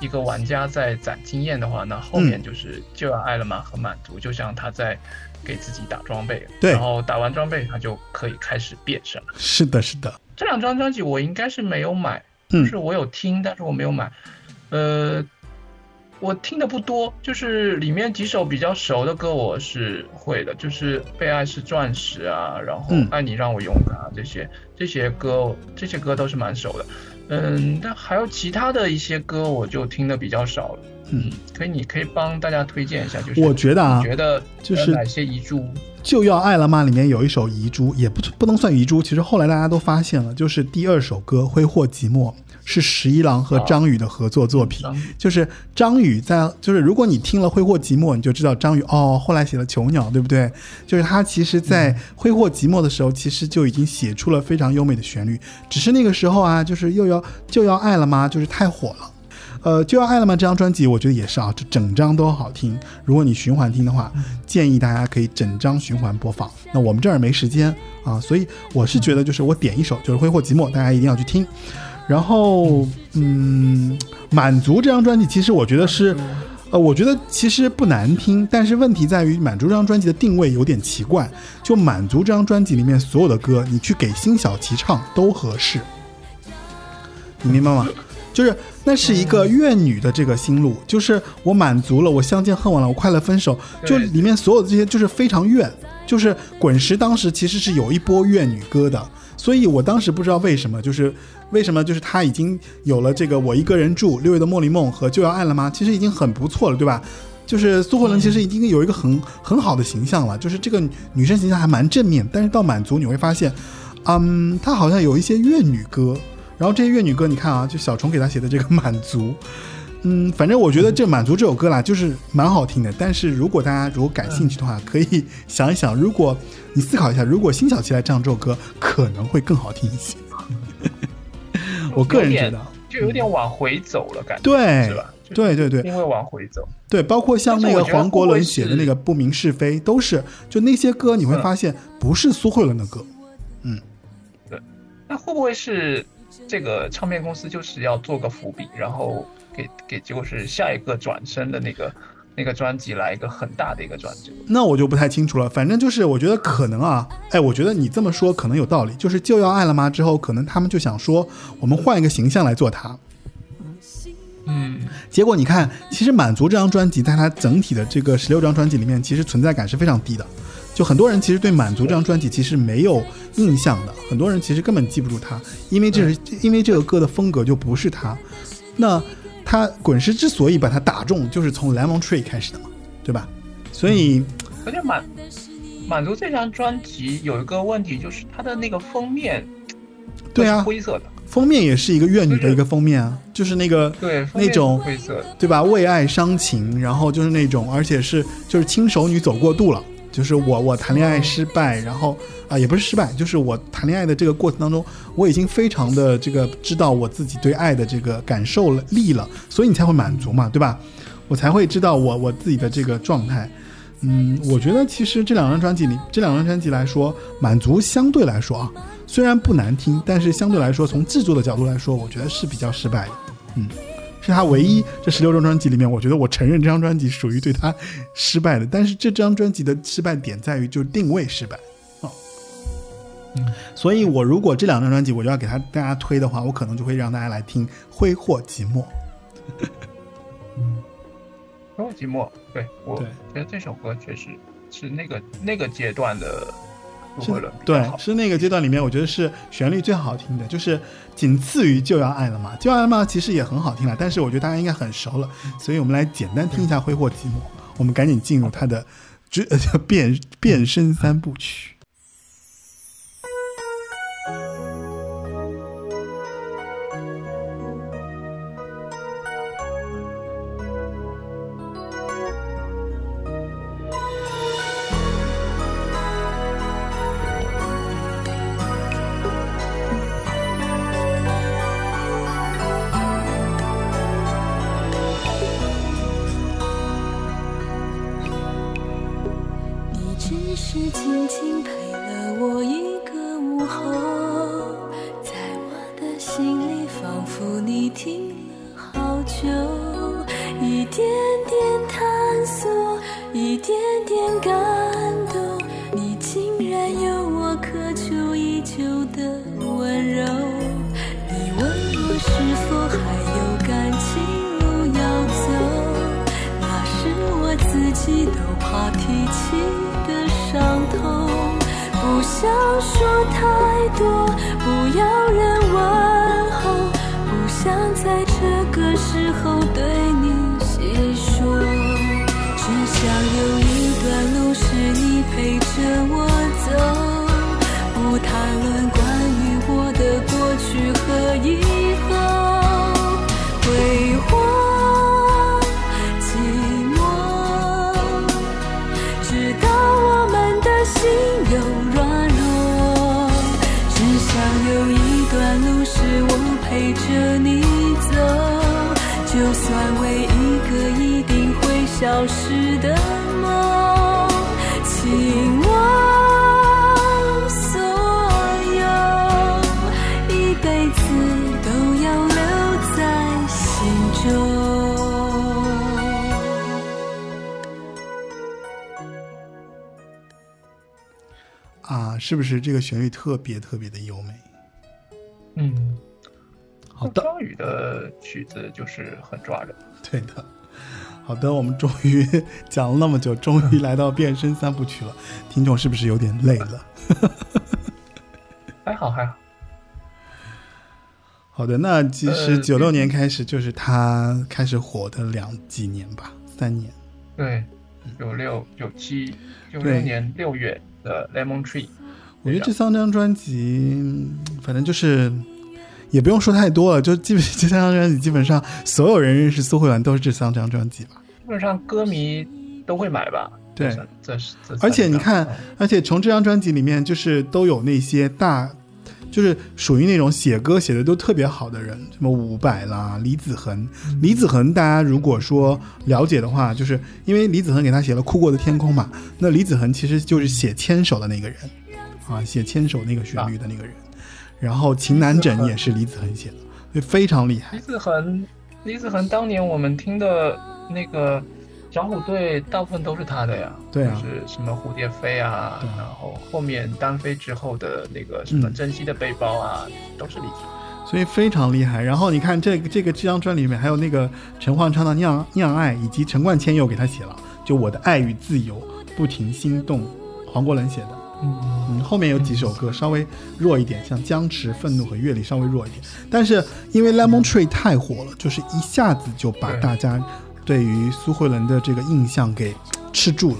Speaker 4: 一个玩家在攒经验的话，那后面就是就要爱了吗和满足，就像他在给自己打装备，
Speaker 3: 对，
Speaker 4: 然后打完装备他就可以开始变身。
Speaker 3: 是的，是的。
Speaker 4: 这两张专辑我应该是没有买，
Speaker 3: 嗯，
Speaker 4: 是我有听，但是我没有买。呃，我听的不多，就是里面几首比较熟的歌我是会的，就是《被爱是钻石》啊，然后《爱你让我勇敢》啊这些这些歌，这些歌都是蛮熟的。嗯，但还有其他的一些歌，我就听的比较少了。嗯，可以，你可以帮大家推荐一下，就是
Speaker 3: 我觉得啊，
Speaker 4: 觉得
Speaker 3: 就是
Speaker 4: 哪些遗珠
Speaker 3: 就要爱了吗？里面有一首遗珠，也不不能算遗珠。其实后来大家都发现了，就是第二首歌《挥霍寂寞》。是十一郎和张宇的合作作品，就是张宇在，就是如果你听了《挥霍寂寞》，你就知道张宇哦，后来写了《囚鸟》，对不对？就是他其实，在《挥霍寂寞》的时候，其实就已经写出了非常优美的旋律，只是那个时候啊，就是又要就要爱了吗？就是太火了，呃，就要爱了吗？这张专辑我觉得也是啊，这整张都好听。如果你循环听的话，建议大家可以整张循环播放。那我们这儿没时间啊，所以我是觉得，就是我点一首，就是《挥霍寂寞》，大家一定要去听。然后，嗯，满足这张专辑，其实我觉得是，呃，我觉得其实不难听，但是问题在于满足这张专辑的定位有点奇怪。就满足这张专辑里面所有的歌，你去给辛晓琪唱都合适，你明白吗？就是那是一个怨女的这个心路，就是我满足了，我相见恨晚了，我快乐分手，就里面所有的这些就是非常怨，就是滚石当时其实是有一波怨女歌的。所以我当时不知道为什么，就是为什么，就是他已经有了这个我一个人住六月的茉莉梦和就要爱了吗？其实已经很不错了，对吧？就是苏慧伦其实已经有一个很很好的形象了，就是这个女生形象还蛮正面。但是到满足你会发现，嗯，她好像有一些怨女歌，然后这些怨女歌你看啊，就小虫给她写的这个满足。嗯，反正我觉得这《满足》这首歌啦，就是蛮好听的。但是如果大家如果感兴趣的话，可以想一想，如果你思考一下，如果辛晓琪来唱这首歌，可能会更好听一些。我个人觉得，
Speaker 4: 就有点往回走了，感觉
Speaker 3: 对，
Speaker 4: 是吧？
Speaker 3: 对对对，
Speaker 4: 因为往回走。
Speaker 3: 对，包括像那个黄国伦写的那个《不明是非》，都是就那些歌，你会发现不是苏慧伦的歌。嗯，
Speaker 4: 对。那会不会是这个唱片公司就是要做个伏笔，然后？给给，就是下一个转身的那个那个专辑来一个很大的一个转折，
Speaker 3: 那我就不太清楚了。反正就是我觉得可能啊，哎，我觉得你这么说可能有道理。就是就要爱了吗？之后可能他们就想说，我们换一个形象来做它。
Speaker 4: 嗯，
Speaker 3: 结果你看，其实满足这张专辑，在它整体的这个十六张专辑里面，其实存在感是非常低的。就很多人其实对满足这张专辑其实没有印象的，很多人其实根本记不住它，因为这是因为这个歌的风格就不是它。那。他滚石之所以把它打中，就是从 Lemon Tree 开始的嘛，对吧？所以，
Speaker 4: 而且满满足这张专辑有一个问题，就是它的那个封面，
Speaker 3: 对啊，
Speaker 4: 灰色的
Speaker 3: 封面也是一个怨女的一个封面啊，就是那个
Speaker 4: 对
Speaker 3: 那种
Speaker 4: 灰色，
Speaker 3: 对吧？为爱伤情，然后就是那种，而且是就是轻熟女走过度了。就是我，我谈恋爱失败，然后啊，也不是失败，就是我谈恋爱的这个过程当中，我已经非常的这个知道我自己对爱的这个感受力了，所以你才会满足嘛，对吧？我才会知道我我自己的这个状态。嗯，我觉得其实这两张专辑里，这两张专辑来说，满足相对来说啊，虽然不难听，但是相对来说，从制作的角度来说，我觉得是比较失败的。嗯。是他唯一这十六张专辑里面，我觉得我承认这张专辑属于对他失败的。但是这张专辑的失败点在于就定位失败，哦，
Speaker 4: 嗯
Speaker 3: 所以我如果这两张专辑我就要给他大家推的话，我可能就会让大家来听《挥霍寂寞》。
Speaker 4: 嗯，然后寂寞，对我觉得这首歌确实是那个那个阶段的苏
Speaker 3: 是对，是那个阶段里面，我觉得是旋律最好听的，就是仅次于《就要爱了嘛》。《就要爱了嘛》其实也很好听了，但是我觉得大家应该很熟了，所以我们来简单听一下《挥霍寂寞》，我们赶紧进入他的之呃叫变变身三部曲。
Speaker 2: 是不是
Speaker 3: 这个旋律特别特别的优美？
Speaker 4: 嗯，
Speaker 3: 好的，
Speaker 4: 张宇的曲子就是很抓人。
Speaker 3: 对的。好的，我们终于 讲了那么久，终于来到变身三部曲了。听众是不是有点累了？
Speaker 4: 还好还好，
Speaker 3: 好的，那其实
Speaker 4: 呃
Speaker 3: 九六年开始就是他开始火的两几年吧，三年。
Speaker 4: 对，九六九七九
Speaker 3: 对
Speaker 4: 六年六月的 Lemon Tree，
Speaker 3: 我觉得这三张专辑，嗯反正就是也不用说太多了，就基本这三张专辑基本上所有人认识苏慧伦都是这三张专辑吧。
Speaker 4: 基本上歌迷都会买吧？
Speaker 3: 对
Speaker 4: 这是
Speaker 3: 而且你看
Speaker 4: 嗯，
Speaker 3: 而且从这张专辑里面，就是都有那些大，就是属于那种写歌写的都特别好的人，什么伍佰啦、李子恒。李子恒，大家如果说了解的话，就是因为李子恒给他写了《哭过的天空》嘛，那李子恒其实就是写《牵手》的那个人啊，写《牵手》那个旋律的那个人。然后《情难枕》也是李子恒写的，所以非常厉害
Speaker 4: 李。子恒，李子恒当年我们听的那个小虎队，大部分都是他的呀。
Speaker 3: 对啊
Speaker 4: 就是什么蝴蝶飞啊，
Speaker 3: 啊
Speaker 4: 然后后面单飞之后的那个什么
Speaker 3: 嗯
Speaker 4: 珍惜的背包啊，都是李子恒。
Speaker 3: 所以非常厉害。然后你看这个这个这张专辑里面还有那个陈焕唱的《酿酿爱》，以及陈冠谦又给他写了，就我的爱与自由，不停心动，黄国伦写的。
Speaker 4: 嗯，
Speaker 3: 嗯，后面有几首歌稍微弱一点，像僵持、愤怒和阅历稍微弱一点，但是因为 Lemon Tree 太火了，就是一下子就把大家对于苏慧伦的这个印象给吃住了，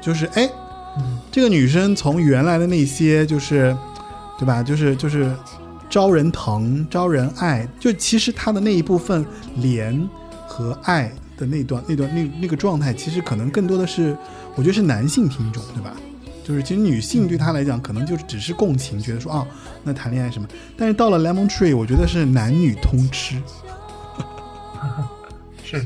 Speaker 3: 就是哎，
Speaker 4: 嗯
Speaker 3: 这个女生从原来的那些就是，对吧？就是就是招人疼、招人爱，就其实她的那一部分怜和爱的那段、那段、那那个状态，其实可能更多的是，我觉得是男性听众，对吧？就是其实女性对她来讲，可能就是只是共情，觉得说啊，那谈恋爱什么。但是到了 Lemon Tree，我觉得是男女通吃，
Speaker 4: 是。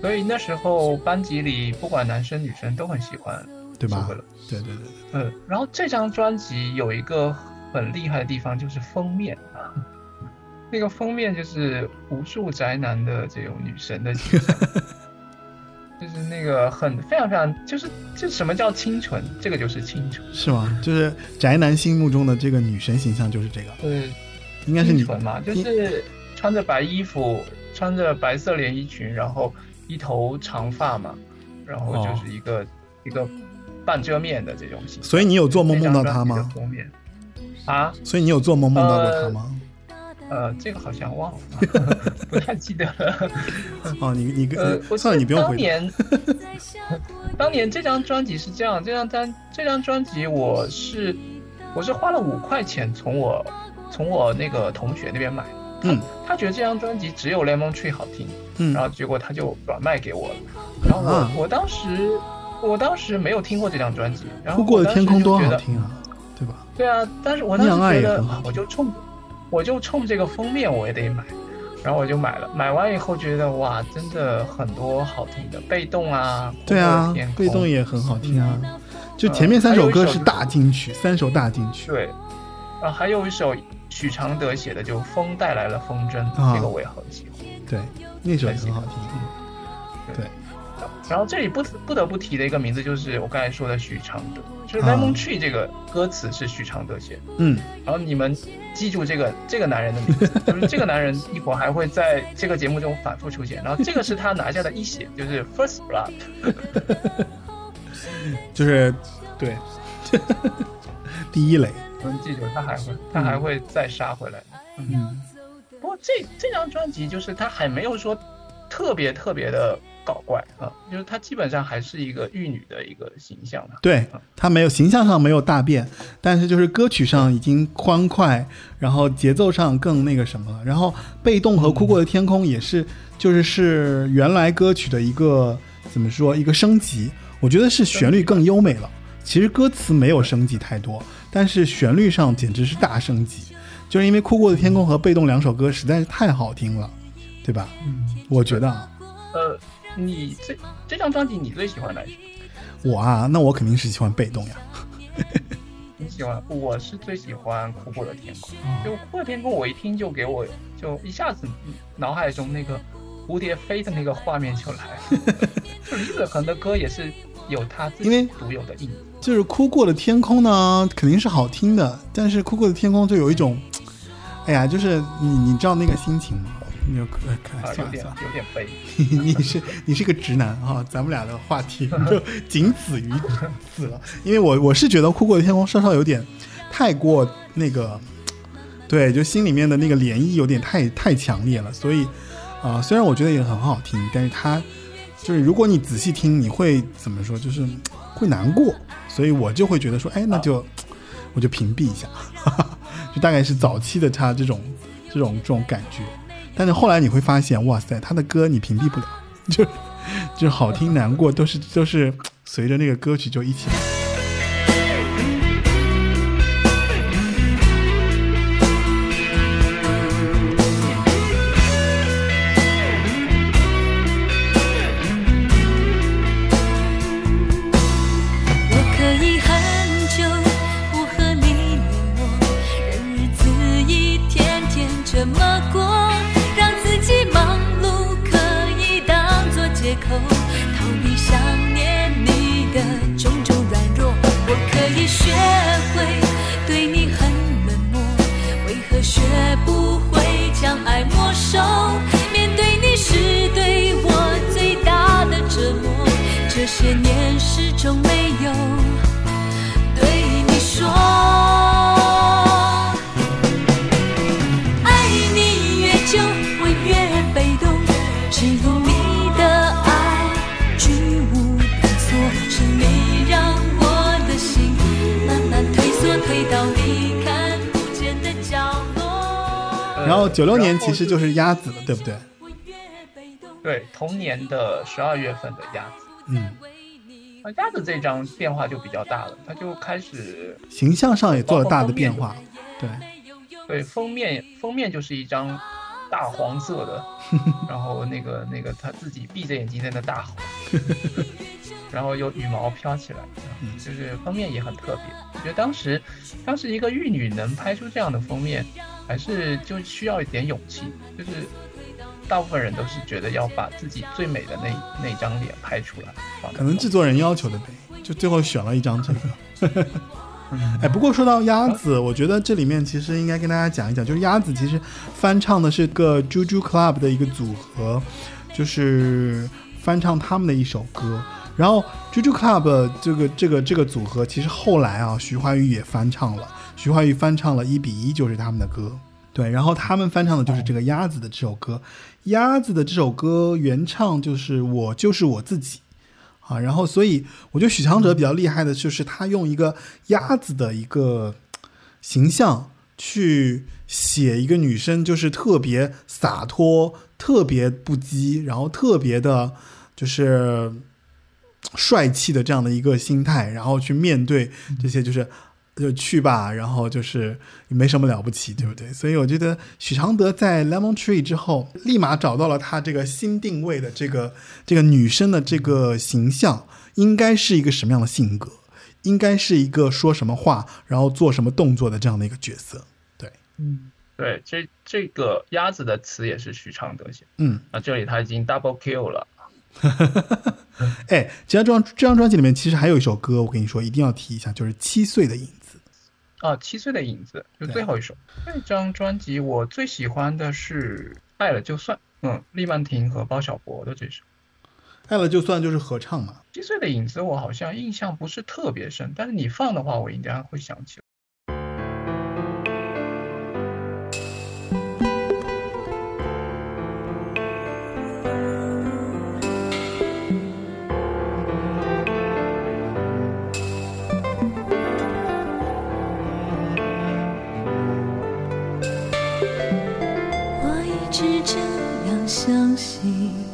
Speaker 4: 所以那时候班级里不管男生女生都很喜欢
Speaker 3: 对吧。对对对对，
Speaker 4: 嗯，然后这张专辑有一个很厉害的地方，就是封面啊，那个封面就是无数宅男的这种女神的形象，就是那那个很非常非常，就是就什么叫清纯，这个就是清纯，
Speaker 3: 是吗？就是宅男心目中的这个女神形象就是这个，
Speaker 4: 对，
Speaker 3: 应该是
Speaker 4: 纯嘛，就是穿着白衣服，穿着白色连衣裙，然后一头长发嘛，然后就是一个、一个半遮面的这种形象。
Speaker 3: 所以你有做梦梦到他
Speaker 4: 这张专辑的
Speaker 3: 吗？
Speaker 4: 啊，
Speaker 3: 所以你有做梦梦到过她吗？
Speaker 4: 呃，这个好像忘了，不太记得了。
Speaker 3: 哦，你你
Speaker 4: 呃，我
Speaker 3: 算了，你不用回答。
Speaker 4: 当年，当年这张专辑是这样，这张单这张专辑我是我是花了五块钱从我从我那个同学那边买，
Speaker 3: 嗯
Speaker 4: 他觉得这张专辑只有 Lemon Tree 好听，
Speaker 3: 嗯
Speaker 4: 然后结果他就转卖给我了，然后我、
Speaker 3: 啊
Speaker 4: 我当时我当时没有听过这张专辑，然后
Speaker 3: 的天空多好听啊，对吧？
Speaker 4: 对啊，但是我当时觉得我就冲，我就冲这个封面我也得买，然后我就买了。买完以后觉得哇，真的很多好听的，被动啊，
Speaker 3: 对啊被动也很好听啊。就前面三首歌是大金曲，三首大金曲。
Speaker 4: 对，啊，还有一首许常德写的，就《风带来了风筝》，
Speaker 3: 啊
Speaker 4: 这个我也很喜欢。
Speaker 3: 对，那首也很好听。对，
Speaker 4: 然后这里不不得不提的一个名字就是我刚才说的许常德，就是
Speaker 3: 啊
Speaker 4: Lemon Tree 这个歌词是许常德写的。
Speaker 3: 嗯，
Speaker 4: 然后你们记住这个这个男人的名字，就是这个男人一会儿还会在这个节目中反复出现。然后这个是他拿下的一血，就是 First Blood。
Speaker 3: 就是对，第一雷。
Speaker 4: 我们记住，他还会他还会再杀回来。
Speaker 3: 嗯，
Speaker 4: 不过这这张专辑就是他还没有说特别特别的搞怪啊，就是他基本上还是一个玉女的一个形象的。
Speaker 3: 对他没有形象上没有大变，但是就是歌曲上已经欢快，然后节奏上更那个什么了。然后被动和哭过的天空也是，就是是原来歌曲的一个怎么说一个升级，我觉得是旋律更优美了。其实歌词没有升级太多，但是旋律上简直是大升级，就是因为哭过的天空和被动两首歌实在是太好听了，对吧？
Speaker 4: 嗯，
Speaker 3: 我觉得啊，
Speaker 4: 呃，你这这张专辑你最喜欢哪一首？
Speaker 3: 我啊，那我肯定是喜欢被动呀。
Speaker 4: 你喜欢？我是最喜欢《哭过的天空》。
Speaker 3: 哦
Speaker 4: 就《哭过的天空》，我一听就给我就一下子脑海中那个蝴蝶飞的那个画面就来了。就李子恒的歌也是有他自己独有的印记。
Speaker 3: 就是哭过的天空呢，肯定是好听的，但是哭过的天空就有一种，哎呀，就是你你知道那个心情吗？你就呃
Speaker 4: 啊，有点
Speaker 3: 算了算了，
Speaker 4: 有点悲。
Speaker 3: 你是你是个直男啊，咱们俩的话题就仅此于此了。因为我我是觉得哭过的天空稍稍有点太过那个，对，就心里面的那个涟漪有点太太强烈了，所以啊、虽然我觉得也很好听，但是它就是如果你仔细听，你会怎么说？就是会难过，所以我就会觉得说，哎，那就我就屏蔽一下，就大概是早期的他这种这种这种感觉。但是后来你会发现，哇塞，他的歌你屏蔽不了，就就好听难过都是都是随着那个歌曲就一起来。然后九六年其实就是鸭子了，对不对？
Speaker 4: 对同年的十二月份的鸭子。
Speaker 3: 嗯，
Speaker 4: 那，鸭子这张变化就比较大了，它就开始
Speaker 3: 形象上也做了大的变化，对，
Speaker 4: 对封面封面就是一张大黄色的，然后那个那个他自己闭着眼睛在那大吼，然后有羽毛飘起来，
Speaker 3: 嗯
Speaker 4: 就是封面也很特别。我觉得当时当时一个玉女能拍出这样的封面，还是就需要一点勇气，就是大部分人都是觉得要把自己最美的那那张脸拍出来，
Speaker 3: 可能制作人要求的呗，就最后选了一张这个。哎，不过说到鸭子，我觉得这里面其实应该跟大家讲一讲，就是鸭子其实翻唱的是个 Juju Club 的一个组合，就是翻唱他们的一首歌。然后 Juju Club 这个这个这个组合，其实后来啊，徐怀钰也翻唱了，徐怀钰翻唱了一比一就是他们的歌。对，然后他们翻唱的就是这个鸭子的这首歌，鸭子的这首歌原唱就是我就是我自己。啊，然后所以我觉得许常德比较厉害的就是他用一个鸭子的一个形象去写一个女生，就是特别洒脱、特别不羁，然后特别的，就是帅气的这样的一个心态，然后去面对这些，就是就去吧，然后就是没什么了不起，对不对？所以我觉得许常德在 Lemon Tree 之后，立马找到了他这个新定位的这个这个女生的这个形象，应该是一个什么样的性格，应该是一个说什么话，然后做什么动作的这样的一个角色。对，
Speaker 4: 嗯，对，这这个鸭子的词也是许常德写，
Speaker 3: 嗯，
Speaker 4: 那这里他已经 double kill 了。
Speaker 3: 哎，这张专这张专辑里面其实还有一首歌，我跟你说一定要提一下，就是《七岁的影子》。
Speaker 4: 啊，七岁的影子就最后一首。这张专辑我最喜欢的是《爱了就算》，嗯，厉曼婷和包小柏的这首。
Speaker 3: 爱了就算就是合唱嘛。
Speaker 4: 七岁的影子我好像印象不是特别深，但是你放的话，我应该会想起
Speaker 2: 你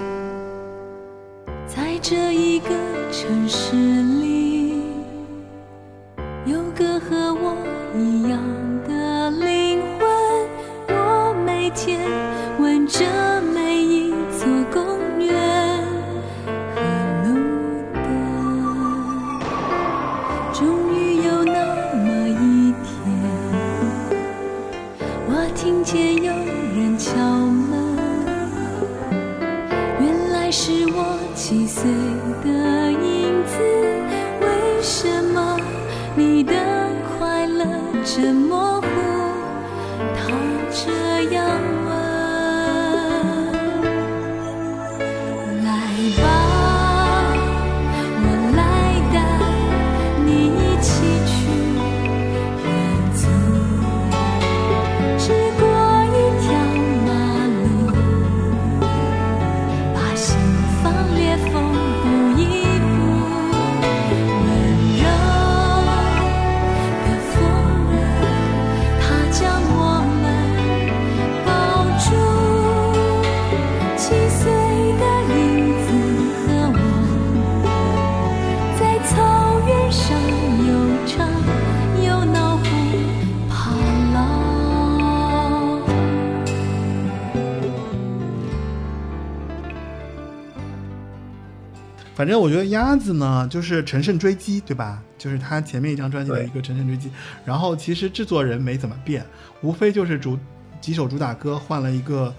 Speaker 2: 我
Speaker 3: 觉得鸭子呢，就是乘胜追击，对吧？就是他前面一张专辑的一个乘胜追击。然后其实制作人没怎么变，无非就是主几首主打歌换了一个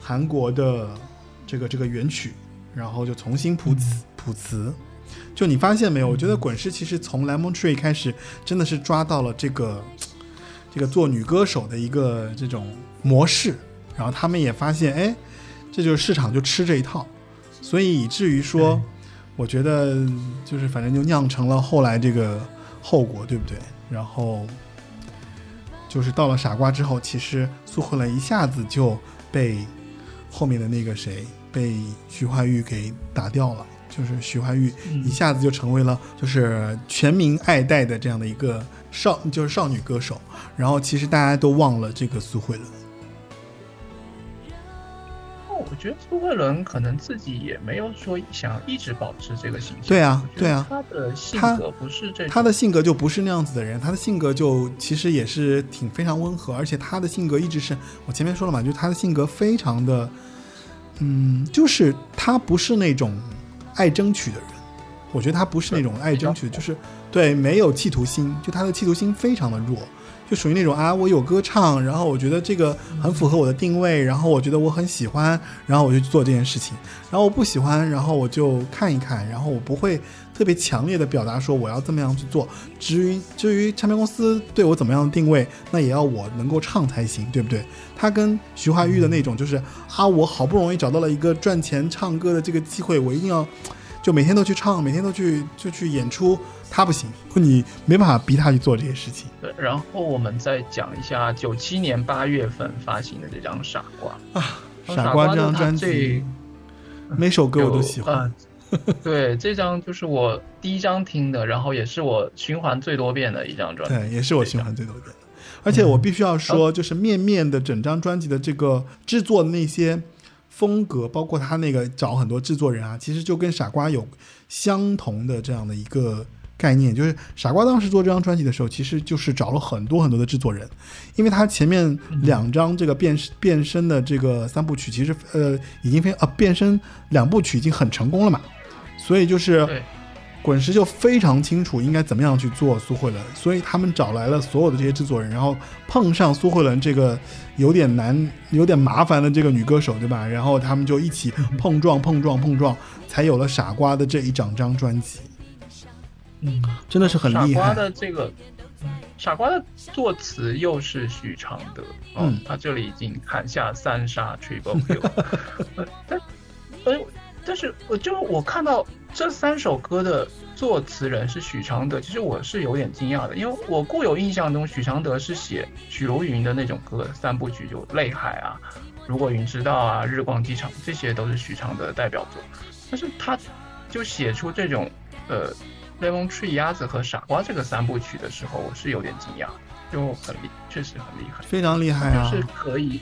Speaker 3: 韩国的这个这个原曲，然后就重新谱词谱词。就你发现没有？我觉得滚石其实从 Lemon Tree 开始，真的是抓到了这个这个做女歌手的一个这种模式，然后他们也发现，哎，这就是市场就吃这一套，所以以至于说，我觉得就是反正就酿成了后来这个后果，对不对？然后就是到了傻瓜之后，其实苏慧伦一下子就被后面的那个谁被徐怀钰给打掉了。就是徐怀钰一下子就成为了就是全民爱戴的这样的一个少就是少女歌手，然后其实大家都忘了这个苏慧伦。
Speaker 4: 哦我觉得苏慧伦可能自己也没有说想一直保持这个形象。
Speaker 3: 对啊对啊
Speaker 4: 她的性格不是这种。
Speaker 3: 他的性格就不是那样子的人，他的性格就其实也是挺非常温和，而且他的性格一直是我前面说了嘛，就是他的性格非常的，嗯，就是他不是那种爱争取的人，我觉得他不是那种爱争取，就是对没有企图心，就他的企图心非常的弱，就属于那种啊，我有歌唱，然后我觉得这个很符合我的定位，然后我觉得我很喜欢，然后我就去做这件事情。然后我不喜欢，然后我就看一看，然后我不会特别强烈的表达说我要这么样去做。至于至于唱片公司对我怎么样的定位，那也要我能够唱才行，对不对？他跟徐怀钰的那种就是啊，我好不容易找到了一个赚钱唱歌的这个机会，我一定要就每天都去唱，每天都去就去演出。他不行，你没办法逼他去做这些事情。
Speaker 4: 对，然后我们再讲一下九七年八月份发行的这张《傻瓜》
Speaker 3: 啊，《傻瓜》这张专辑，每首歌我都喜欢。
Speaker 4: 对，这张就是我第一张听的，然后也是我循环最多遍的一张专辑。
Speaker 3: 对，也是我循环最多遍的。而且我必须要说，就是面面的整张专辑的这个制作的那些风格，包括他那个找很多制作人啊，其实就跟《傻瓜》有相同的这样的一个。概念就是傻瓜当时做这张专辑的时候，其实就是找了很多很多的制作人，因为他前面两张这个变变身的这个三部曲，其实呃已经非 呃变身两部曲已经很成功了嘛，所以就是滚石就非常清楚应该怎么样去做苏慧伦，所以他们找来了所有的这些制作人，然后碰上苏慧伦这个有点难、有点麻烦的这个女歌手，对吧？然后他们就一起碰撞、碰撞、碰撞，才有了傻瓜的这一整张专辑。
Speaker 4: 嗯，
Speaker 3: 真的是很厉
Speaker 4: 害。傻瓜的这个，傻瓜的作词又是许常德，嗯，他这里已经砍下三杀 Triple Q，但，呃，但是我就我看到这三首歌的作词人是许常德，其实我是有点惊讶的，因为我固有印象中许常德是写许茹芸的那种歌，三部曲就泪海啊，如果云知道啊，日光机场，这些都是许常德的代表作，但是他就写出这种，呃。Lemon Tree、鸭子和傻瓜这个三部曲的时候，我是有点惊讶，就很厉，确实很厉害，
Speaker 3: 非常厉害啊！
Speaker 4: 就是可以，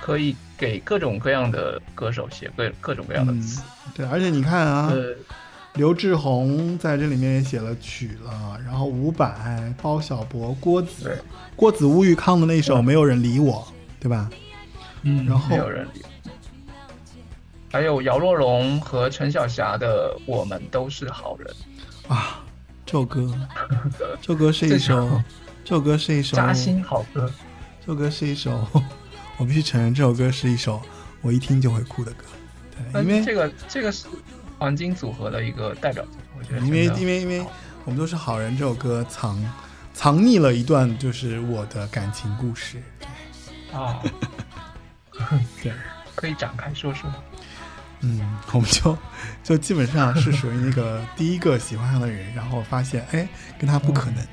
Speaker 4: 可以给各种各样的歌手写各各种各样的词。
Speaker 3: 对，而且你看啊，刘志宏在这里面也写了曲了，然后伍佰、包小柏、郭子、郭子、吴玉康的那首《没有人理我》，对吧？
Speaker 4: 嗯，
Speaker 3: 然后
Speaker 4: 没有人理。还有姚若龙和陈小霞的《我们都是好人》。
Speaker 3: 啊，这首歌，这首歌是一首，这首歌是一首
Speaker 4: 扎心好歌。
Speaker 3: 这首歌是一首，我必须承认，这首歌是一首我一听就会哭的歌。对，因为
Speaker 4: 这个这个是黄金组合的一个代表作，我觉得。
Speaker 3: 因为因为因为我们都是好人，这首歌藏藏匿了一段就是我的感情故事。
Speaker 4: 对啊，
Speaker 3: 对，
Speaker 4: 可以展开说说。
Speaker 3: 嗯，我们就就基本上是属于那个 第一个喜欢上的人，然后发现哎跟他不可能，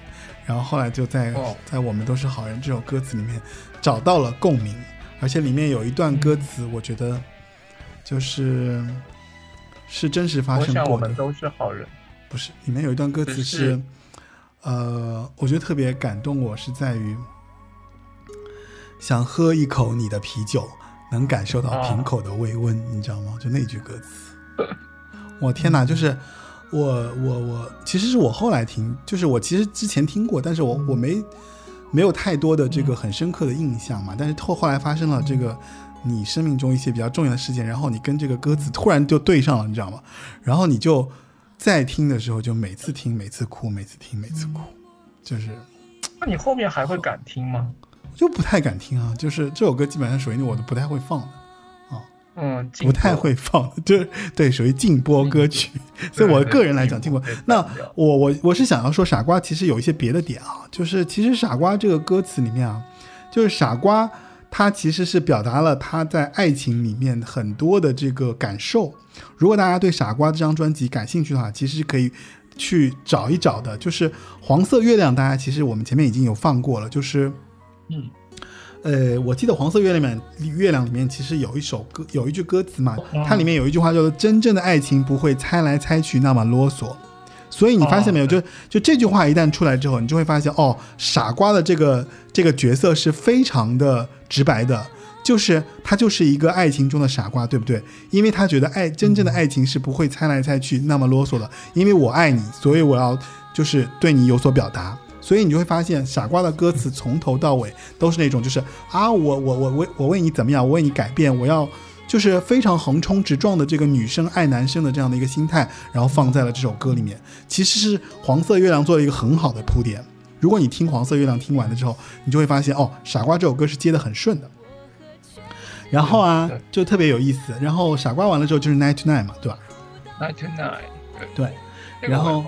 Speaker 3: 然后后来就在在我们都是好人这首歌词里面找到了共鸣，而且里面有一段歌词，我觉得就是是真实发生过的。
Speaker 4: 我们都是好人，
Speaker 3: 不是里面有一段歌词是呃，我觉得特别感动，我是在于想喝一口你的啤酒。能感受到瓶口的微温，你知道吗？就那句歌词，我天哪！就是我我我，其实是我后来听，就是我其实之前听过，但是我我没没有太多的这个很深刻的印象嘛。但是后后来发生了这个你生命中一些比较重要的事件，然后你跟这个歌词突然就对上了，你知道吗？然后你就在听的时候，就每次听每次哭，每次听每次哭，就是。
Speaker 4: 那你后面还会敢听吗？
Speaker 3: 就不太敢听啊，就是这首歌基本上属于我都不太会放的啊，
Speaker 4: 嗯，
Speaker 3: 不太会放，就是对，属于禁播歌曲。所以我个人来讲，禁播。那我我我是想要说，傻瓜其实有一些别的点啊，就是其实傻瓜这个歌词里面啊，就是傻瓜他其实是表达了他在爱情里面很多的这个感受。如果大家对傻瓜这张专辑感兴趣的话，其实可以去找一找的。就是黄色月亮，大家其实我们前面已经有放过了，就是。
Speaker 4: 嗯，
Speaker 3: 呃，我记得《黄色月亮》里面，月亮里面其实有一首歌，有一句歌词嘛，它里面有一句话叫做“真正的爱情不会猜来猜去那么啰嗦”，所以你发现没有？就就这句话一旦出来之后，你就会发现哦，傻瓜的这个这个角色是非常的直白的，就是他就是一个爱情中的傻瓜，对不对？因为他觉得爱真正的爱情是不会猜来猜去那么啰嗦的，因为我爱你，所以我要就是对你有所表达。所以你就会发现，傻瓜的歌词从头到尾都是那种，就是啊，我我我为我为你怎么样，我为你改变，我要就是非常横冲直撞的这个女生爱男生的这样的一个心态，然后放在了这首歌里面。其实是黄色月亮做了一个很好的铺垫，如果你听黄色月亮听完了之后，你就会发现哦，傻瓜这首歌是接的很顺的。然后啊就特别有意思。然后傻瓜完了之后就是 Night to Night 嘛，对吧
Speaker 4: Night to Night，对，
Speaker 3: 然后。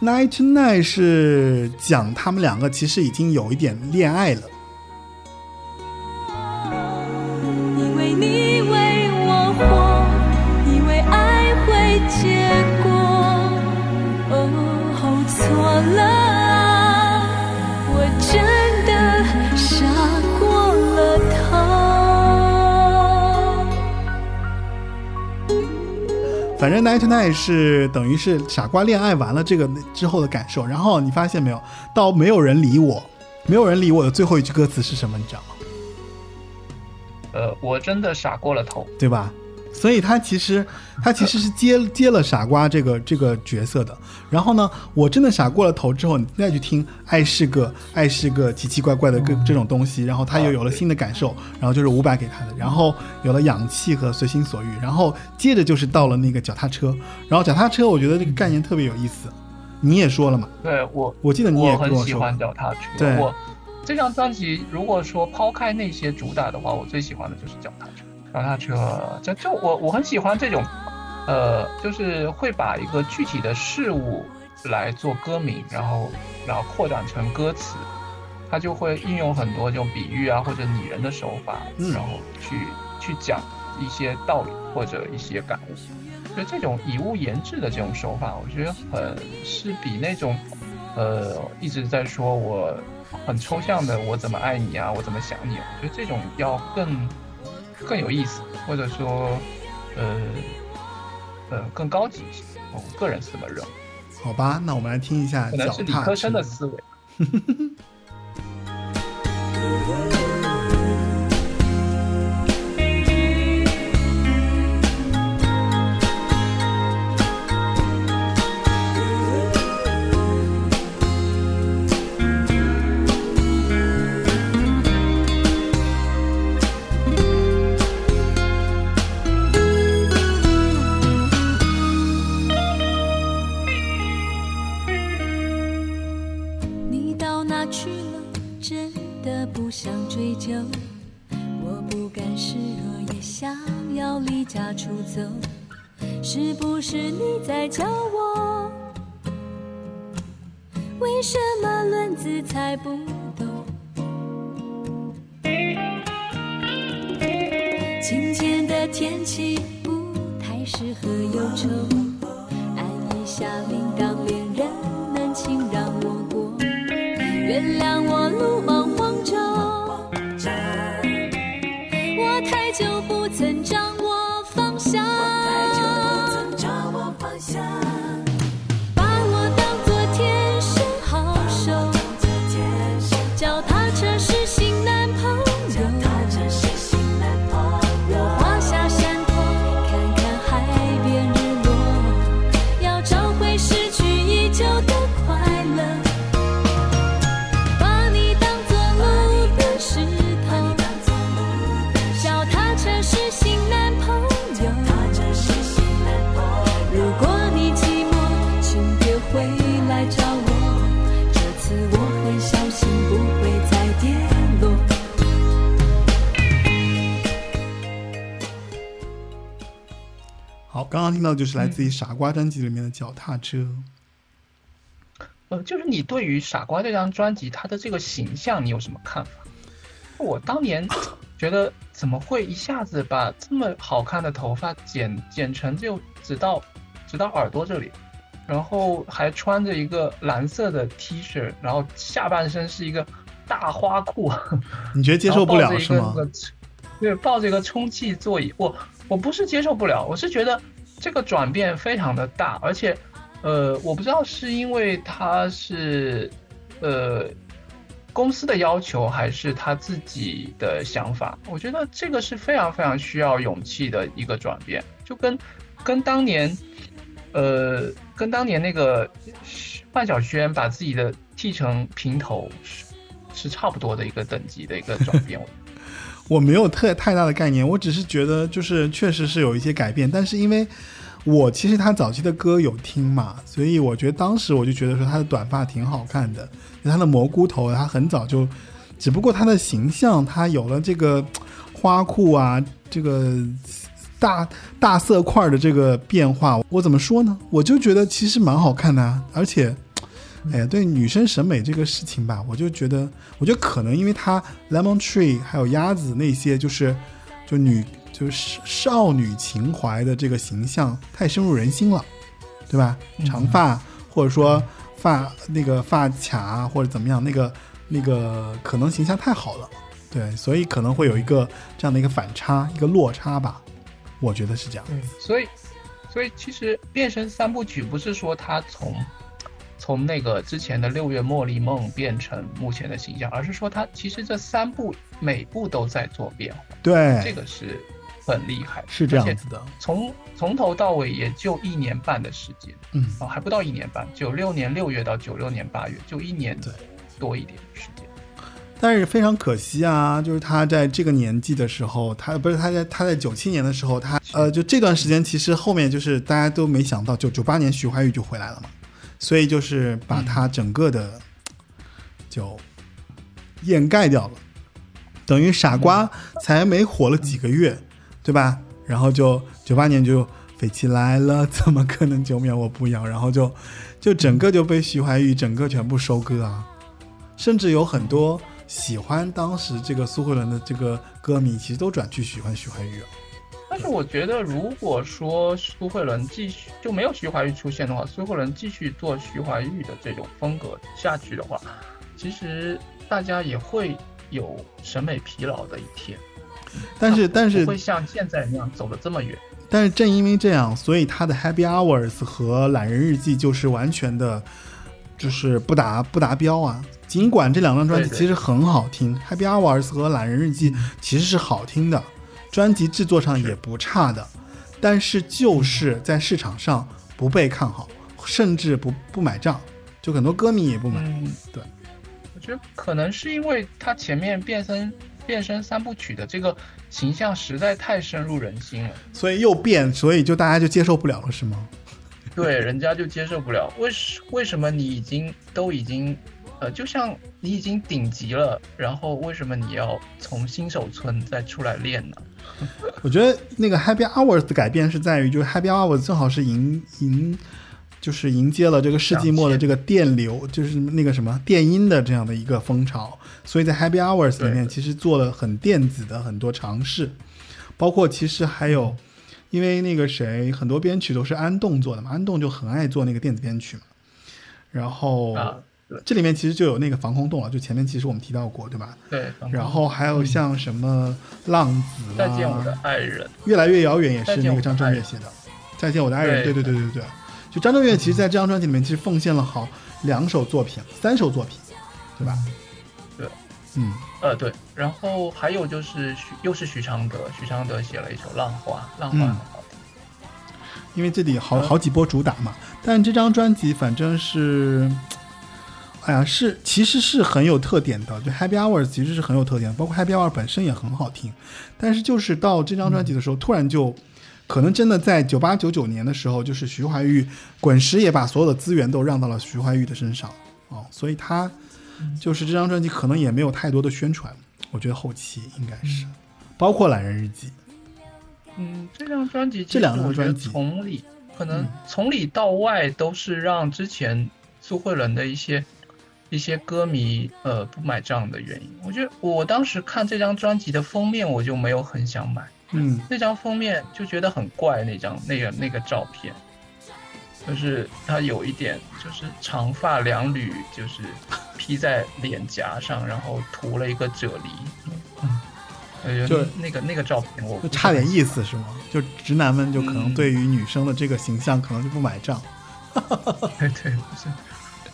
Speaker 3: ？Night to Night 是讲他们两个其实已经有一点恋爱了。
Speaker 2: 因为你为我，以为爱会结果，哦，错了
Speaker 3: 反正 Night to Night 是等于是傻瓜恋爱完了这个之后的感受。然后你发现没有，到没有人理我，没有人理我的最后一句歌词是什么？你知道吗？
Speaker 4: 呃，我真的傻过了头。
Speaker 3: 对吧？所以他其实他其实是接接了傻瓜这个这个角色的。然后呢，我真的傻过了头之后，你再去听《爱是个爱是个奇奇怪怪的个这种东西》，然后他又有了新的感受，然后就是伍佰给他的，然后有了氧气和随心所欲，然后接着就是到了那个脚踏车，然后脚踏车我觉得这个概念特别有意思，你也说了嘛，
Speaker 4: 对我，
Speaker 3: 我记得你也
Speaker 4: 我很喜
Speaker 3: 跟我说过
Speaker 4: 欢脚踏车。
Speaker 3: 对
Speaker 4: 我这张专辑，如果说抛开那些主打的话，我最喜欢的就是脚踏车。脚踏车，这就我我很喜欢这种，呃，就是会把一个具体的事物来做歌名，然后然后扩展成歌词，它就会运用很多这种比喻啊或者拟人的手法，
Speaker 3: 嗯
Speaker 4: 然后去去讲一些道理或者一些感悟。所以这种以物言志的这种手法，我觉得很是比那种，呃，一直在说我很抽象的我怎么爱你啊，我怎么想你啊，我觉得这种要更更有意思，或者说，呃，呃，更高级一些。我个人是这么认为，
Speaker 3: 好吧，那我们来听一下
Speaker 4: 可能是理科生
Speaker 3: 车
Speaker 4: 的思维。
Speaker 3: 就是来自于傻瓜专辑里面的脚踏车。
Speaker 4: 呃，就是你对于《傻瓜》这张专辑，它的这个形象，你有什么看法？我当年觉得怎么会一下子把这么好看的头发剪剪成就只到只到耳朵这里，然后还穿着一个蓝色的 T 恤，然后下半身是一个大花裤，
Speaker 3: 你觉得接受不了是吗？？
Speaker 4: 对，抱着一个充气座椅，我我不是接受不了，我是觉得这个转变非常的大，而且，呃，我不知道是因为他是，呃，公司的要求还是他自己的想法，我觉得这个是非常非常需要勇气的一个转变，就跟跟当年，呃，跟当年那个范晓萱把自己的剃成平头是是差不多的一个等级的一个转变。
Speaker 3: 我没有特太大的概念，我只是觉得就是确实是有一些改变，但是因为我其实他早期的歌有听嘛，所以我觉得当时我就觉得说他的短发挺好看的，他的蘑菇头，他很早就，只不过他的形象他有了这个花裤啊，这个大大色块的这个变化，我怎么说呢？我就觉得其实蛮好看的啊，而且。哎呀，对女生审美这个事情吧，我就觉得，我觉得可能因为她 Lemon Tree 还有鸭子那些，就是就女就是少女情怀的这个形象太深入人心了，对吧？长发或者说发那个发卡或者怎么样，那个那个可能形象太好了，对，所以可能会有一个这样的一个反差，一个落差吧，我觉得是这样。
Speaker 4: 对，所以所以其实变身三部曲不是说他从。从那个之前的六月茉莉梦变成目前的形象，而是说他其实这三部每部都在做变化，
Speaker 3: 对，
Speaker 4: 这个是很厉害，
Speaker 3: 是这样子的。
Speaker 4: 从从头到尾也就一年半的时间，
Speaker 3: 嗯，
Speaker 4: 哦，还不到一年半，九六年六月到九六年八月，就一年多一点时间。
Speaker 3: 但是非常可惜啊，就是他在这个年纪的时候，他不是他在他在九七年的时候，他呃，就这段时间其实后面就是大家都没想到，就九八年徐怀钰就回来了嘛。所以就是把它整个的就掩盖掉了，等于傻瓜才没火了几个月，对吧？然后就九八年就飞起来了，怎么可能九秒我不要？然后就就整个就被徐怀钰整个全部收割啊！甚至有很多喜欢当时这个苏慧伦的这个歌迷，其实都转去喜欢徐怀钰了。
Speaker 4: 但是我觉得，如果说苏慧伦继续就没有徐怀钰出现的话，苏慧伦继续做徐怀钰的这种风格下去的话，其实大家也会有审美疲劳的一天。
Speaker 3: 但是，但是
Speaker 4: 不会像现在那样走的这么远。
Speaker 3: 但是正因为这样，所以他的 Happy Hours 和懒人日记就是完全的，就是不达不达标啊。尽管这两张专辑其实很好听，Happy Hours 和懒人日记其实是好听的。专辑制作上也不差的，但是就是在市场上不被看好，甚至不不买账，就很多歌迷也不买。对，
Speaker 4: 我觉得可能是因为他前面变身变身三部曲的这个形象实在太深入人心了，
Speaker 3: 所以又变，所以就大家就接受不了了，是吗？
Speaker 4: 对，人家就接受不了。为什为什么你已经都已经？呃，就像你已经顶级了，然后为什么你要从新手村再出来练呢？
Speaker 3: 我觉得那个 Happy Hours 的改变是在于，就是 Happy Hours 正好是迎迎，就是迎接了这个世纪末的这个电流，就是那个什么电音的这样的一个风潮，所以在 Happy Hours 里面其实做了很电子的很多尝试，包括其实还有，因为那个谁很多编曲都是安栋做的嘛，安栋就很爱做那个电子编曲嘛，然后。这里面其实就有那个防空洞了，就前面其实我们提到过，对吧？
Speaker 4: 对。
Speaker 3: 然后还有像什么浪子
Speaker 4: 再见我的爱人，
Speaker 3: 越来越遥远也是那个张震岳写的。再见我的爱人，对对对对对。就张震岳其实在这张专辑里面其实奉献了好两首作品，三首作品，对吧？
Speaker 4: 对。
Speaker 3: 嗯。
Speaker 4: 呃对，然后还有就是许又是许常德，许常德写了一首浪花，浪花很好听。
Speaker 3: 因为这里好好几波主打嘛，但这张专辑反正是。哎呀，是其实是很有特点的，就 Happy Hours 其实是很有特点，包括 Happy Hour 本身也很好听。但是就是到这张专辑的时候，突然就，可能真的在九八九九年的时候，就是徐怀钰滚石也把所有的资源都让到了徐怀钰的身上哦，所以他就是这张专辑可能也没有太多的宣传，我觉得后期应该是，包括懒人日记。
Speaker 4: 嗯，这张专辑
Speaker 3: 这两张专辑
Speaker 4: 从里可能从里到外都是让之前苏慧伦的一些。一些歌迷呃不买账的原因，我觉得我当时看这张专辑的封面，我就没有很想买。
Speaker 3: 嗯，
Speaker 4: 那张封面就觉得很怪，那张那个那个照片，就是他有一点就是长发两缕，就是披在脸颊上，然后涂了一个啫喱。嗯，就那个那个照片，我
Speaker 3: 就差点意思是吗？就直男们就可能对于女生的这个形象可能就不买账。
Speaker 4: 对对，不是。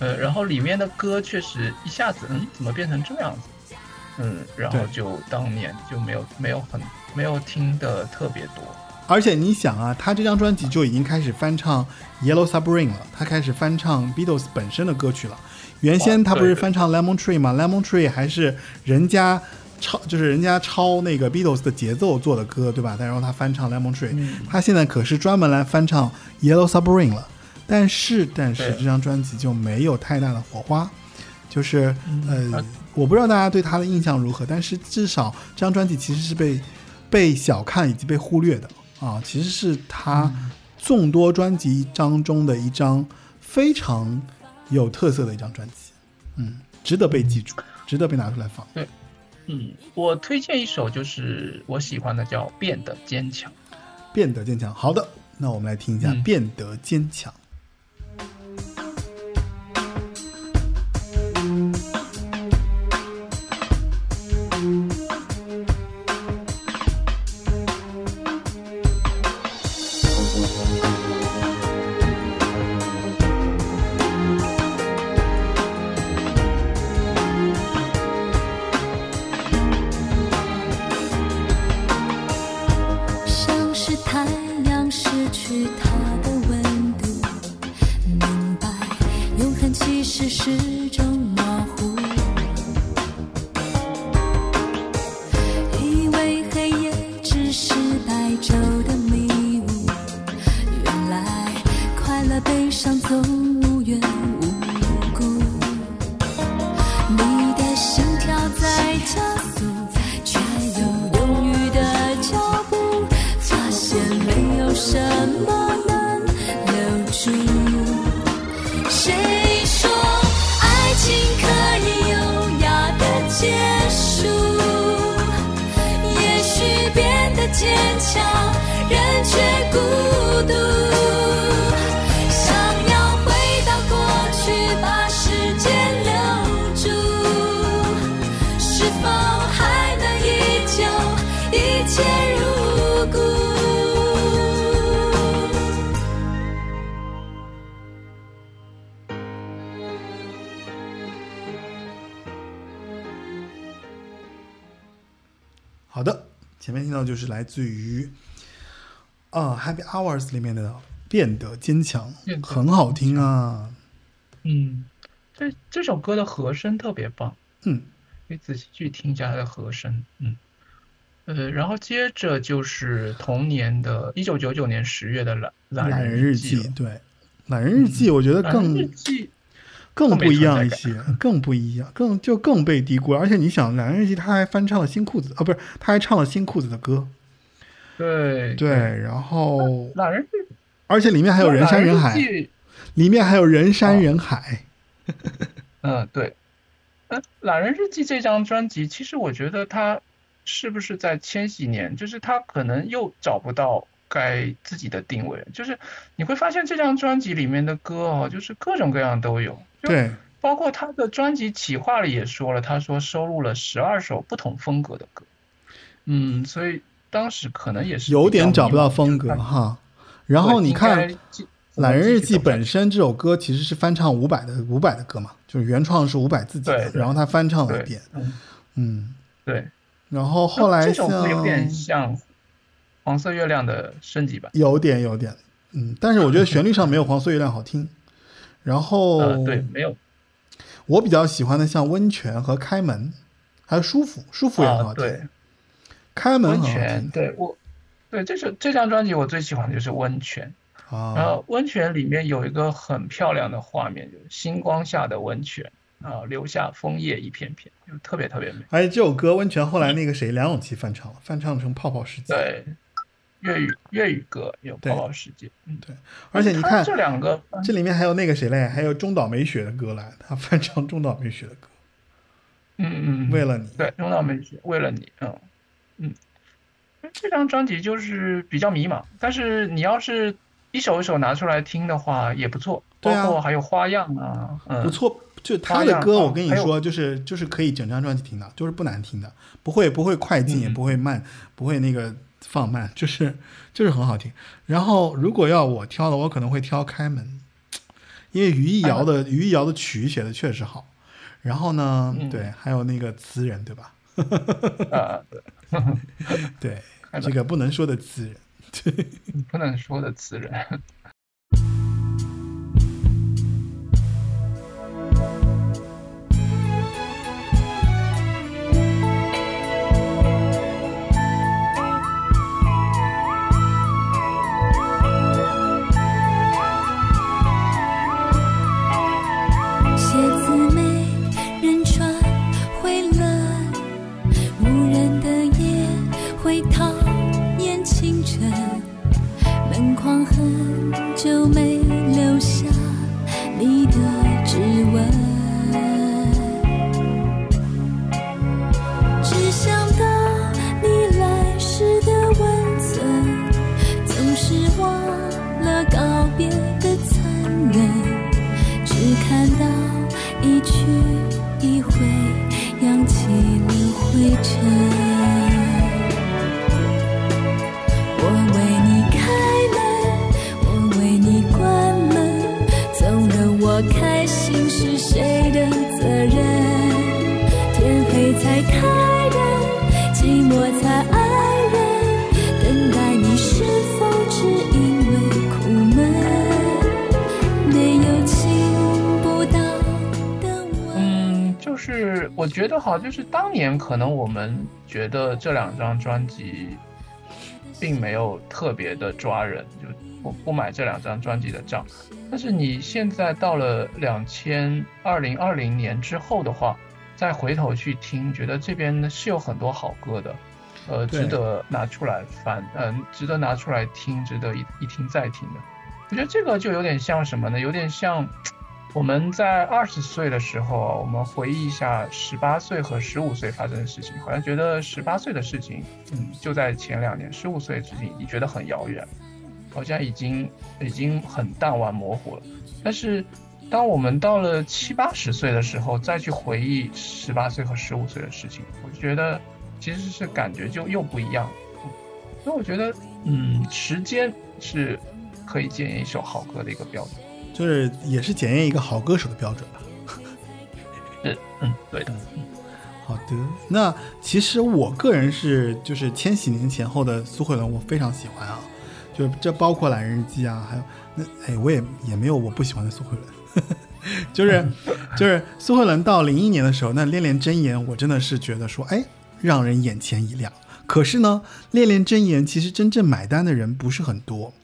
Speaker 4: 呃，然后里面的歌确实一下子，嗯，怎么变成这样子？嗯，然后就当年就没有没有很没有听的特别多。
Speaker 3: 而且你想啊，他这张专辑就已经开始翻唱 Yellow Submarine 了，他开始翻唱 Beatles 本身的歌曲了。原先他不是翻唱 Lemon Tree 吗？Lemon Tree 还是人家抄就是人家抄那个 Beatles 的节奏做的歌，对吧？但然后他翻唱 Lemon Tree，、
Speaker 4: 嗯
Speaker 3: 他现在可是专门来翻唱 Yellow Submarine 了。但是但是这张专辑就没有太大的火花，就是呃
Speaker 4: 啊，
Speaker 3: 我不知道大家对他的印象如何，但是至少这张专辑其实是被被小看以及被忽略的啊，其实是他众多专辑当中的一张非常有特色的一张专辑，嗯，值得被记住，值得被拿出来放。
Speaker 4: 对嗯，我推荐一首就是我喜欢的叫《变得坚强》。
Speaker 3: 变得坚强。好的，那我们来听一下《
Speaker 4: 嗯
Speaker 3: 变得坚强》。
Speaker 2: 像坚强，
Speaker 3: 前面听到就是来自于啊、Happy Hours 里面的《变得坚强
Speaker 4: 变》，
Speaker 3: 很好听啊。
Speaker 4: 嗯，这这首歌的和声特别棒，
Speaker 3: 嗯，
Speaker 4: 你仔细去听一下它的和声。嗯，呃，然后接着就是同年的一九九九年十月的懒
Speaker 3: 懒
Speaker 4: 懒
Speaker 3: 人日记，对，懒人日记，我觉得
Speaker 4: 懒人日
Speaker 3: 更
Speaker 4: 记更
Speaker 3: 不一样一些，更不一样，更就更被低估了。而且你想，懒人日记他还翻唱了新裤子啊，不是，他还唱了新裤子的歌，
Speaker 4: 对
Speaker 3: 对，然后
Speaker 4: 懒人日
Speaker 3: 而且里面还有人山人海里面还有人山
Speaker 4: 哦
Speaker 3: 人海。
Speaker 4: 嗯，对。嗯，《懒人日记》这张专辑，其实我觉得他是不是在千禧年，就是他可能又找不到该自己的定位，就是你会发现这张专辑里面的歌哦，就是各种各样都有，
Speaker 3: 对，
Speaker 4: 包括他的专辑企划里也说了，他说收录了十二首不同风格的歌，嗯，所以当时可能也是
Speaker 3: 有点找不到风格哈。然后你看懒人日记》本身这首歌其实是翻唱伍佰的伍佰的歌嘛，就是原创是伍佰自己的，然后他翻唱了一
Speaker 4: 对。
Speaker 3: 遍，
Speaker 4: 嗯，
Speaker 3: 嗯，
Speaker 4: 对。
Speaker 3: 然后后来
Speaker 4: 这首歌有点像黄色月亮的升级版。
Speaker 3: 有点有点，嗯，但是我觉得旋律上没有黄色月亮好听。然后，
Speaker 4: 呃，对，没有
Speaker 3: 我比较喜欢的像温泉和开门，还有舒服，舒服也很
Speaker 4: 啊，
Speaker 3: 好听。
Speaker 4: 对，
Speaker 3: 开门很好
Speaker 4: 温泉，
Speaker 3: 听
Speaker 4: 对我，对，这首这张专辑我最喜欢的就是温泉。然
Speaker 3: 啊，
Speaker 4: 后温泉里面有一个很漂亮的画面，就是星光下的温泉啊，留下枫叶一片片，就特别特别美。
Speaker 3: 而且这首歌温泉后来那个谁梁咏琪翻唱了，翻唱成《泡泡世界》。
Speaker 4: 对，粤语粤语歌有
Speaker 3: 对。
Speaker 4: 泡泡世界，嗯，
Speaker 3: 对，而且你看
Speaker 4: 这两个，
Speaker 3: 这里面还有那个谁嘞，还有中岛美雪的歌来，他翻唱中岛美雪的歌，
Speaker 4: 嗯嗯，嗯。
Speaker 3: 为了你。
Speaker 4: 对，中岛美雪为了你，嗯嗯，这张专辑就是比较迷茫，但是你要是一首一首拿出来听的话也不错，包括还有花样啊，嗯，
Speaker 3: 不错，就他的歌，我跟你说，就是就是可以整张专辑听的，就是不难听的，不会不会快进，也
Speaker 4: 嗯。
Speaker 3: 不会慢，不会那个放慢，就是就是很好听。然后如果要我挑的，我可能会挑开门，因为余艺瑶的余艺瑶的曲写的确实好。然后呢，
Speaker 4: 嗯
Speaker 3: 对，还有那个词人，对吧？
Speaker 4: 啊，对
Speaker 3: 这个不能说的词人。
Speaker 4: 对 不能说的词人。得好，就是当年可能我们觉得这两张专辑并没有特别的抓人，就不不买这两张专辑的账。但是你现在到了两千二零二零年之后的话，再回头去听，觉得这边呢是有很多好歌的，呃，值得拿出来翻，嗯、值得拿出来听，值得一一听再听的。我觉得这个就有点像什么呢？有点像我们在二十岁的时候，我们回忆一下十八岁和十五岁发生的事情，好像觉得十八岁的事情，嗯，就在前两年；十五岁的事情，你觉得很遥远，好像已经已经很淡忘模糊了。但是，当我们到了七八十岁的时候，再去回忆十八岁和十五岁的事情，我就觉得其实是感觉就又不一样了。所以我觉得，嗯，时间是可以检验一首好歌的一个标准。
Speaker 3: 就是也是检验一个好歌手的标准吧。
Speaker 4: 嗯，嗯，对的。
Speaker 3: 好的，那其实我个人是就是千禧年前后的苏慧伦，我非常喜欢啊，就这包括《懒人日记》啊，还有那哎，我也也没有我不喜欢的苏慧伦，就是 就是苏慧伦到零一年的时候，那《恋恋真言》我真的是觉得说，哎，让人眼前一亮。可是呢，《恋恋真言》其实真正买单的人不是很多。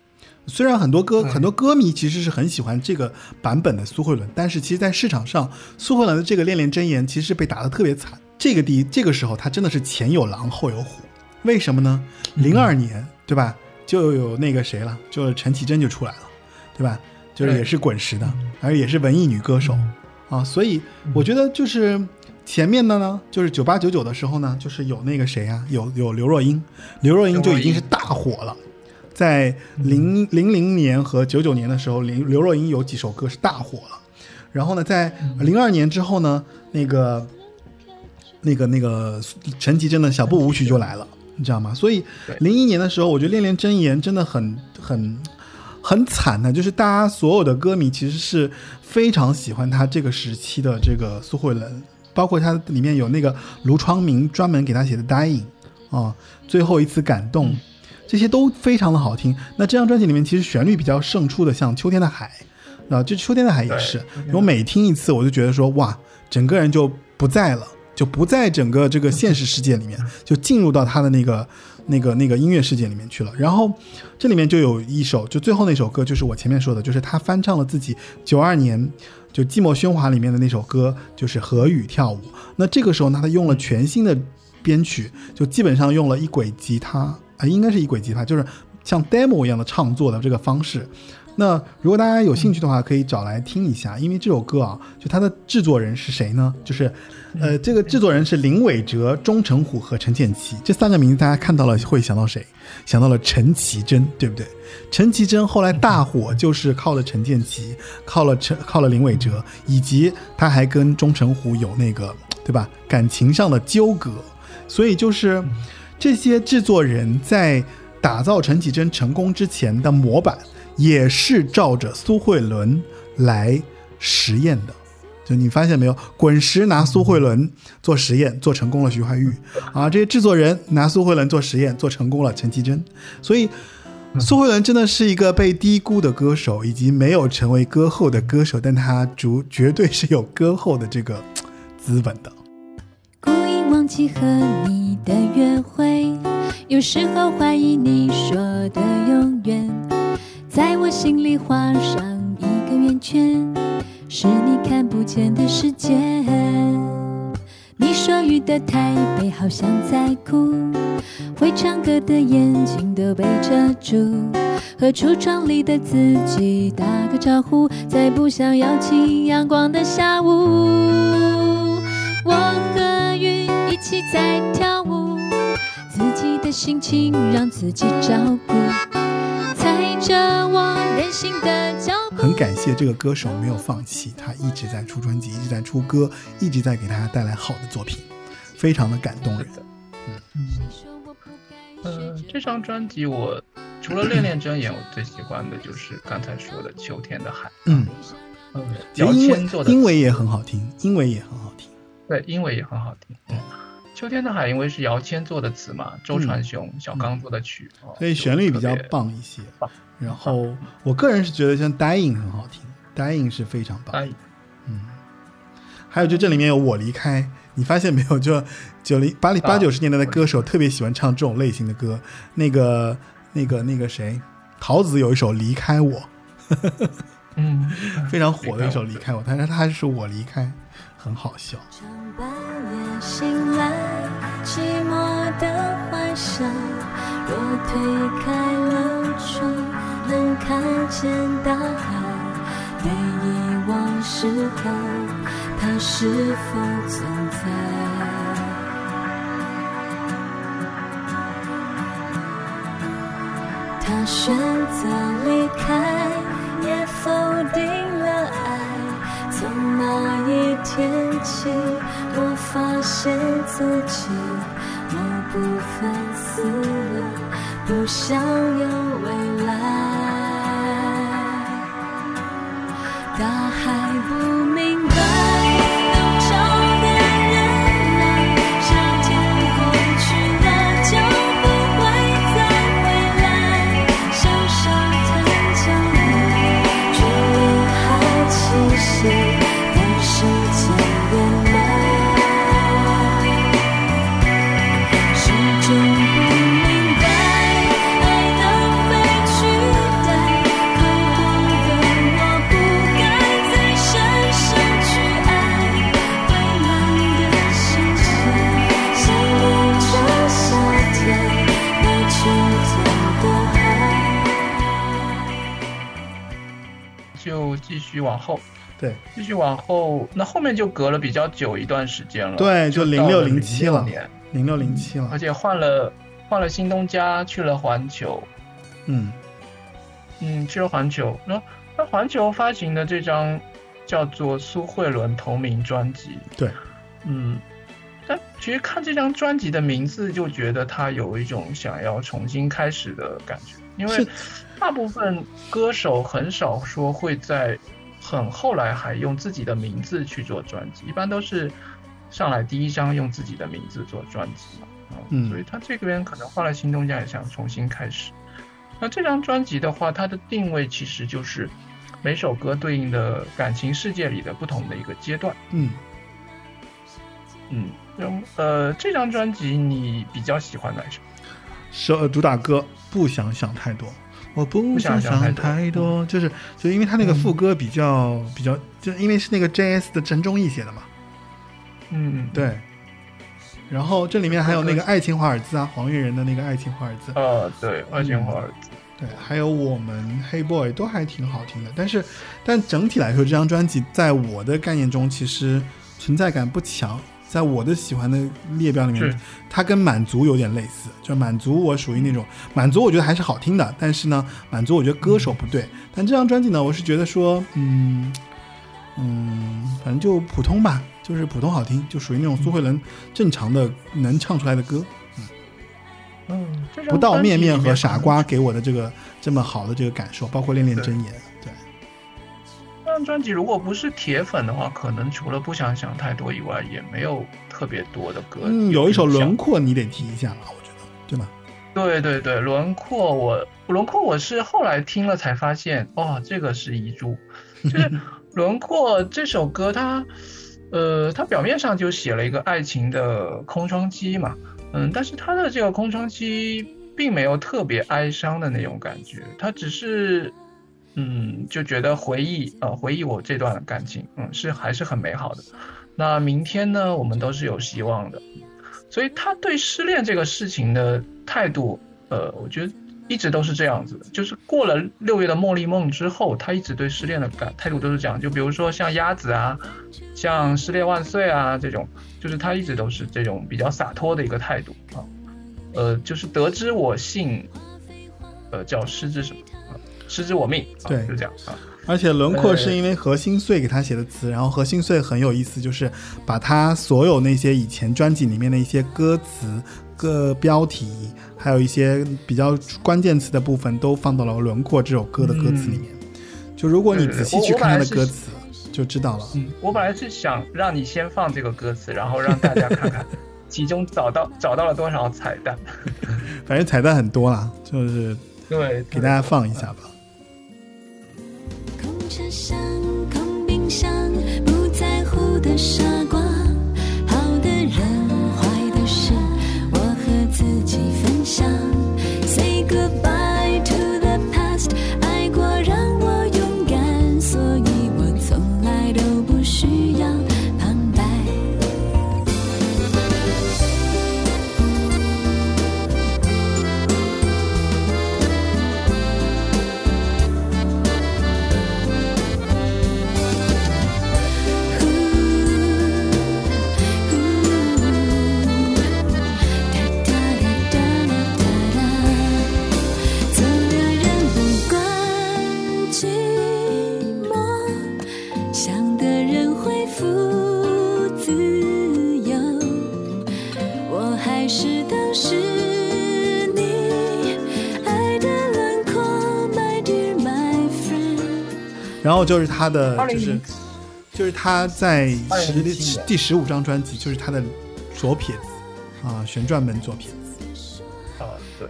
Speaker 3: 虽然很多歌
Speaker 4: 对
Speaker 3: 很多歌迷其实是很喜欢这个版本的苏慧伦，但是其实，在市场上，苏慧伦的这个《恋恋真言》其实是被打得特别惨。这个第这个时候，他真的是前有狼后有虎。为什么呢？零二年，对吧？就有那个谁了，就是陈绮贞就出来了，对吧？就是也是滚石的，而也是文艺女歌手啊。所以我觉得就是前面的呢，就是九八九九的时候呢，就是有那个谁啊，有有刘若英，刘若英就已经是大火了。在零零零年和九九年的时候，刘刘若英有几首歌是大火了。然后呢，在零二年之后呢，那个那个那个陈绮贞的小步舞曲就来了，你知道吗？所以
Speaker 4: 对
Speaker 3: 零一年的时候，我觉得《恋恋真言》真的很很很惨的，就是大家所有的歌迷其实是非常喜欢他这个时期的这个苏慧伦，包括他里面有那个卢昌明专门给他写的《Dying》啊，最后一次感动，这些都非常的好听。那这张专辑里面其实旋律比较胜出的，像《秋天的海》，啊，这《秋天的海》也是，我每听一次我就觉得说哇，整个人就不在了。就不在整个这个现实世界里面，就进入到他的那个、那个、那个音乐世界里面去了。然后这里面就有一首，就最后那首歌，就是我前面说的，就是他翻唱了自己九二年就《寂寞喧哗》里面的那首歌，就是《何雨跳舞》。那这个时候呢，他用了全新的编曲，就基本上用了一轨吉他啊、应该是一轨吉他，就是像 demo 一样的唱作的这个方式。那如果大家有兴趣的话，可以找来听一下，因为这首歌啊，就它的制作人是谁呢？就是，呃，这个制作人是林伟哲、钟成虎和陈建奇这三个名字，大家看到了会想到谁？想到了陈绮贞，对不对？陈绮贞后来大火就是靠了陈建奇，靠了陈靠了林伟哲，以及他还跟钟成虎有那个对吧感情上的纠葛，所以就是这些制作人在打造陈绮贞成功之前的模板。也是照着苏慧伦来实验的，就你发现没有？滚石拿苏慧伦做实验，做成功了徐怀钰啊，这些制作人拿苏慧伦做实验，做成功了陈绮贞。所以，苏慧伦真的是一个被低估的歌手，以及没有成为歌后的歌手，但她绝绝对是有歌后的这个资本的。
Speaker 2: 故意忘记和你的约会，有时候怀疑你说的永远，在我心里画上一个圆圈，是你看不见的世界。你说雨的台北好像在哭，会唱歌的眼睛都被遮住，和橱窗里的自己打个招呼，在不想要起阳光的下午。我和一起在跳舞，自己的心情让自己照顾，踩着我任性的脚步。
Speaker 3: 很感谢这个歌手没有放弃，他一直在出专辑，一直在出歌，一直在给大家带来好的作品。非常的感动人。
Speaker 4: 呃，这张专辑我除了《恋恋真言》，我最喜欢的就是刚才说的《秋天的海》。
Speaker 3: 嗯，
Speaker 4: 嗯，
Speaker 3: 因
Speaker 4: 谦做的，
Speaker 3: 为因为也很好听，因为也很好听。
Speaker 4: 对，因为也很好听。嗯，《秋天的海》因为是姚谦做的词嘛，周传雄、小刚做的曲，
Speaker 3: 所以旋律比较棒一些
Speaker 4: 棒。
Speaker 3: 然后我个人是觉得像《Dying》很好听，《Dying》是非常棒。
Speaker 4: 嗯，
Speaker 3: 还有就这里面有《我离开》，你发现没有？就九零八零八九十年代的歌手特别喜欢唱这种类型的歌。那个那个那个谁，桃子有一首《离开我》，
Speaker 4: 嗯，
Speaker 3: 非常火的一首《离开我》，但是他还是我离开，很好笑。
Speaker 2: 醒来，寂寞的幻想。若推开了窗，能看见大海。被遗忘时候，它是否存在？他选择离开，也否定。那一天起，我发现自己某部分死了，不想有未来。大海不
Speaker 4: 续往后，
Speaker 3: 对。
Speaker 4: 继续往后，那后面就隔了比较久一段时间了。
Speaker 3: 对，就零六零七了
Speaker 4: 06，年，
Speaker 3: 零六零七了。
Speaker 4: 而。且换了换了新东家，去了环球，
Speaker 3: 嗯，
Speaker 4: 嗯，去了环球。那那环球发行的这张叫做苏慧伦同名专辑，
Speaker 3: 对，
Speaker 4: 嗯，但其实看这张专辑的名字，就觉得他有一种想要重新开始的感觉，因为大部分歌手很少说会在很后来还用自己的名字去做专辑，一般都是上来第一张用自己的名字做专辑嘛，啊
Speaker 3: 嗯
Speaker 4: 所以他这边可能换了新东家，也想重新开始。那这张专辑的话，它的定位其实就是每首歌对应的感情世界里的不同的一个阶段。
Speaker 3: 嗯，
Speaker 4: 嗯，然呃，这张专辑你比较喜欢哪一首？
Speaker 3: 首主打歌不想想太多，我不
Speaker 4: 不想
Speaker 3: 想
Speaker 4: 太多，
Speaker 3: 就是就因为他那个副歌比较比较，就因为是那个 J.S 的陈忠义写的嘛，
Speaker 4: 嗯，
Speaker 3: 对。然后这里面还有那个《爱情华尔兹》啊，黄月仁的那个《爱情华尔兹》，
Speaker 4: 啊，对，爱情华尔兹，
Speaker 3: 对，还有我们黑 boy 都还挺好听的，但是但整体来说，这张专辑在我的概念中其实存在感不强，在我的喜欢的列表里面，它跟满足有点类似，就满足我属于那种满足，我觉得还是好听的，但是呢，满足我觉得歌手不对，但这张专辑呢，我是觉得说，嗯嗯，反正就普通吧，就是普通好听，就属于那种苏慧伦正常的能唱出来的歌。
Speaker 4: 嗯，嗯
Speaker 3: 不到面面和傻瓜给我的这个这么好的这个感受，包括恋恋
Speaker 4: 对。
Speaker 3: 真言，
Speaker 4: 张专辑如果不是铁粉的话，可能除了不想想太多以外，也没有特别多的歌。
Speaker 3: 嗯，有一首轮廓你得提一下了，我觉得，对吗？
Speaker 4: 对对对，轮廓我轮廓我是后来听了才发现，哇，这个是遗珠，就是 轮廓这首歌它，呃，它表面上就写了一个爱情的空窗期嘛，嗯，但是它的这个空窗期并没有特别哀伤的那种感觉，它只是，嗯，就觉得回忆，呃，回忆我这段感情，嗯，是还是很美好的。那明天呢，我们都是有希望的。所以他对失恋这个事情的态度，呃，我觉得一直都是这样子的。就是过了六月的茉莉梦之后，他一直对失恋的感态度都是这样。就比如说像鸭子啊，像失恋万岁啊这种，就是他一直都是这种比较洒脱的一个态度啊。呃，就是得知我幸，呃，叫失之什么？失之我命，啊、
Speaker 3: 对
Speaker 4: 就这样啊。
Speaker 3: 而且轮廓是因为何心碎给他写的词，然后何心碎很有意思，就是把他所有那些以前专辑里面的一些歌词、歌标题，还有一些比较关键词的部分，都放到了《轮廓》这首歌的歌词里面。就如果你仔细去看他的歌词，就知道了。
Speaker 4: 嗯，我本来是想让你先放这个歌词，然后让大家看看其中找到找到了多少彩蛋。
Speaker 3: 反正彩蛋很多啦，就是
Speaker 4: 对，
Speaker 3: 给大家放一下吧。
Speaker 2: 空车厢、空冰箱，不在乎的傻瓜。
Speaker 3: 然后就是他的，就是就是他在十
Speaker 4: 2007年
Speaker 3: 第十五张专辑，就是他的左撇子啊，旋转门左撇子。
Speaker 4: 啊，对。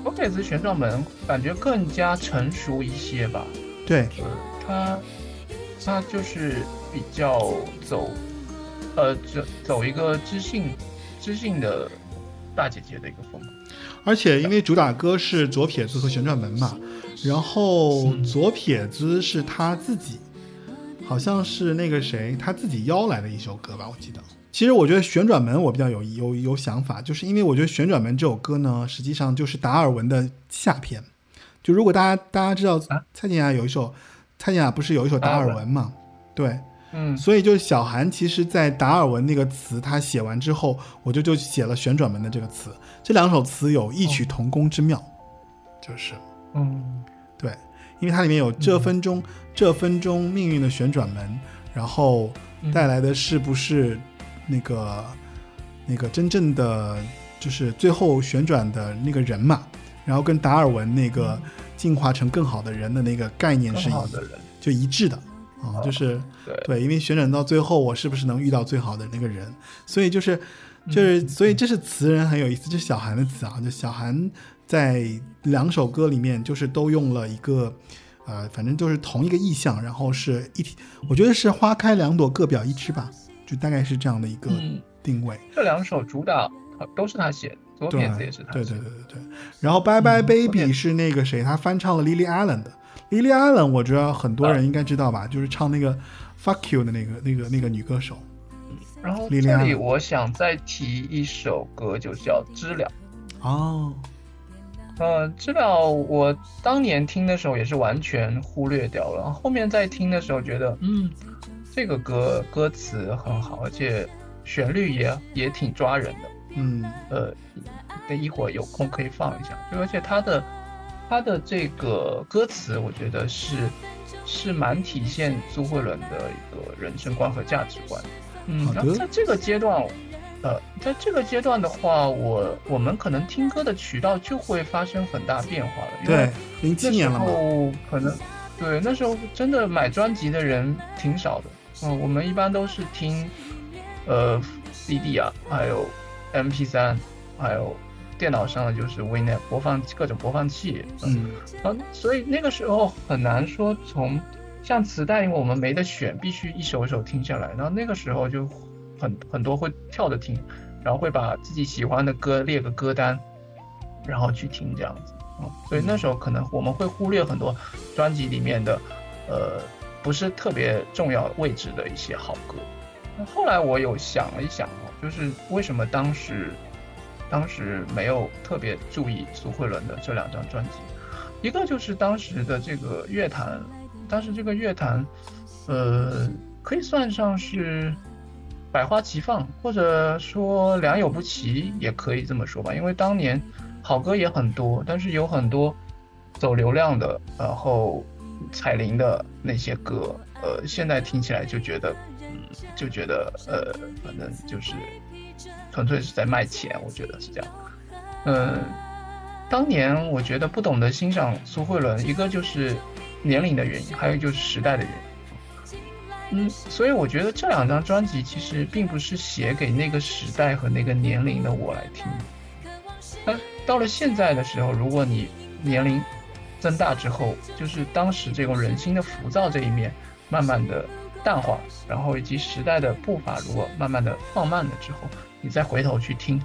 Speaker 4: 左撇子旋转门感觉更加成熟一些吧，
Speaker 3: 对，
Speaker 4: 他他就是比较走，呃，走走一个知性知性的大姐姐的一个风格。
Speaker 3: 而且因为主打歌是左撇子和旋转门嘛，然后
Speaker 4: 嗯
Speaker 3: 左撇子是他自己，好像是那个谁他自己邀来的一首歌吧，我记得。其实我觉得旋转门我比较有有有想法，就是因为我觉得旋转门这首歌呢，实际上就是达尔文的下篇。就如果大家大家知道
Speaker 4: 啊
Speaker 3: 蔡健雅有一首，蔡健雅不是有一首达尔文嘛？对，
Speaker 4: 嗯，
Speaker 3: 所以就是小韩，其实，在达尔文那个词他写完之后，我就就写了旋转门的这个词。这两首词有异曲同工之妙，就是
Speaker 4: 嗯
Speaker 3: 对，因为它里面有这分钟、这分钟命运的旋转门，然后带来的是不是那个那个真正的就是最后旋转的那个人嘛？然后跟达尔文那个进化成更好的人的那个概念是一
Speaker 4: 样的人，
Speaker 3: 就一致的啊，就是。
Speaker 4: 对
Speaker 3: 对，因为旋转到最后，我是不是能遇到最好的那个人？所以就是，就是，所以这是词人很有意思，这是小韩的词啊。就小韩在两首歌里面，就是都用了一个，呃，反正就是同一个意象，然后是一体，我觉得是花开两朵，各表一枝吧，就大概是这样的一个
Speaker 4: 嗯，
Speaker 3: 定位。
Speaker 4: 这两首主打呃都是他写的，左
Speaker 3: 对
Speaker 4: 撇子也是他写的。
Speaker 3: 对对对对。然后《Bye Bye
Speaker 4: 嗯
Speaker 3: Baby 是那个谁，他翻唱了 Lily Allen 的。Lily Allen 我觉得很多
Speaker 4: 啊
Speaker 3: 人应该知道吧，就是唱那个 Fuck You 的那个那个那个女歌手。
Speaker 4: 然后这里我想再提一首歌，就叫《知了》。
Speaker 3: 哦，
Speaker 4: 呃，知了我当年听的时候也是完全忽略掉了，后面在听的时候觉得，嗯，这个歌歌词很好，而且旋律也也挺抓人的。
Speaker 3: 嗯
Speaker 4: 呃，等一会儿有空可以放一下，就而且它的它的这个歌词，我觉得是是蛮体现苏慧伦的一个人生观和价值观。嗯
Speaker 3: 好，的
Speaker 4: 然后在这个阶段，呃，在这个阶段的话，我我们可能听歌的渠道就会发生很大变化了，
Speaker 3: 对，零七年了嘛，
Speaker 4: 可能对那时候真的买专辑的人挺少的。嗯，我们一般都是听呃 CD 啊，还有 MP 3还有电脑上的就是 Winnet 播放各种播放器。
Speaker 3: 嗯，
Speaker 4: 啊，所以那个时候很难说从像磁带，因为我们没得选，必须一首一首听下来。然后那个时候就很很多会跳着听，然后会把自己喜欢的歌列个歌单，然后去听这样子。嗯，所以那时候可能我们会忽略很多专辑里面的，呃，不是特别重要位置的一些好歌。那后来我有想了一想哦，就是为什么当时当时没有特别注意苏慧伦的这两张专辑，一个就是当时的这个乐坛，当时这个乐坛，呃，可以算上是百花齐放，或者说良莠不齐，也可以这么说吧。因为当年好歌也很多，但是有很多走流量的，然后彩铃的那些歌，呃，现在听起来就觉得，嗯，就觉得呃，反正就是纯粹是在卖钱，我觉得是这样。嗯，当年我觉得不懂得欣赏苏慧伦，一个就是年龄的原因，还有就是时代的原因。嗯，所以我觉得这两张专辑其实并不是写给那个时代和那个年龄的我来听。那到了现在的时候，如果你年龄增大之后，就是当时这种人心的浮躁这一面慢慢的淡化，然后以及时代的步伐如果慢慢的放慢了之后，你再回头去听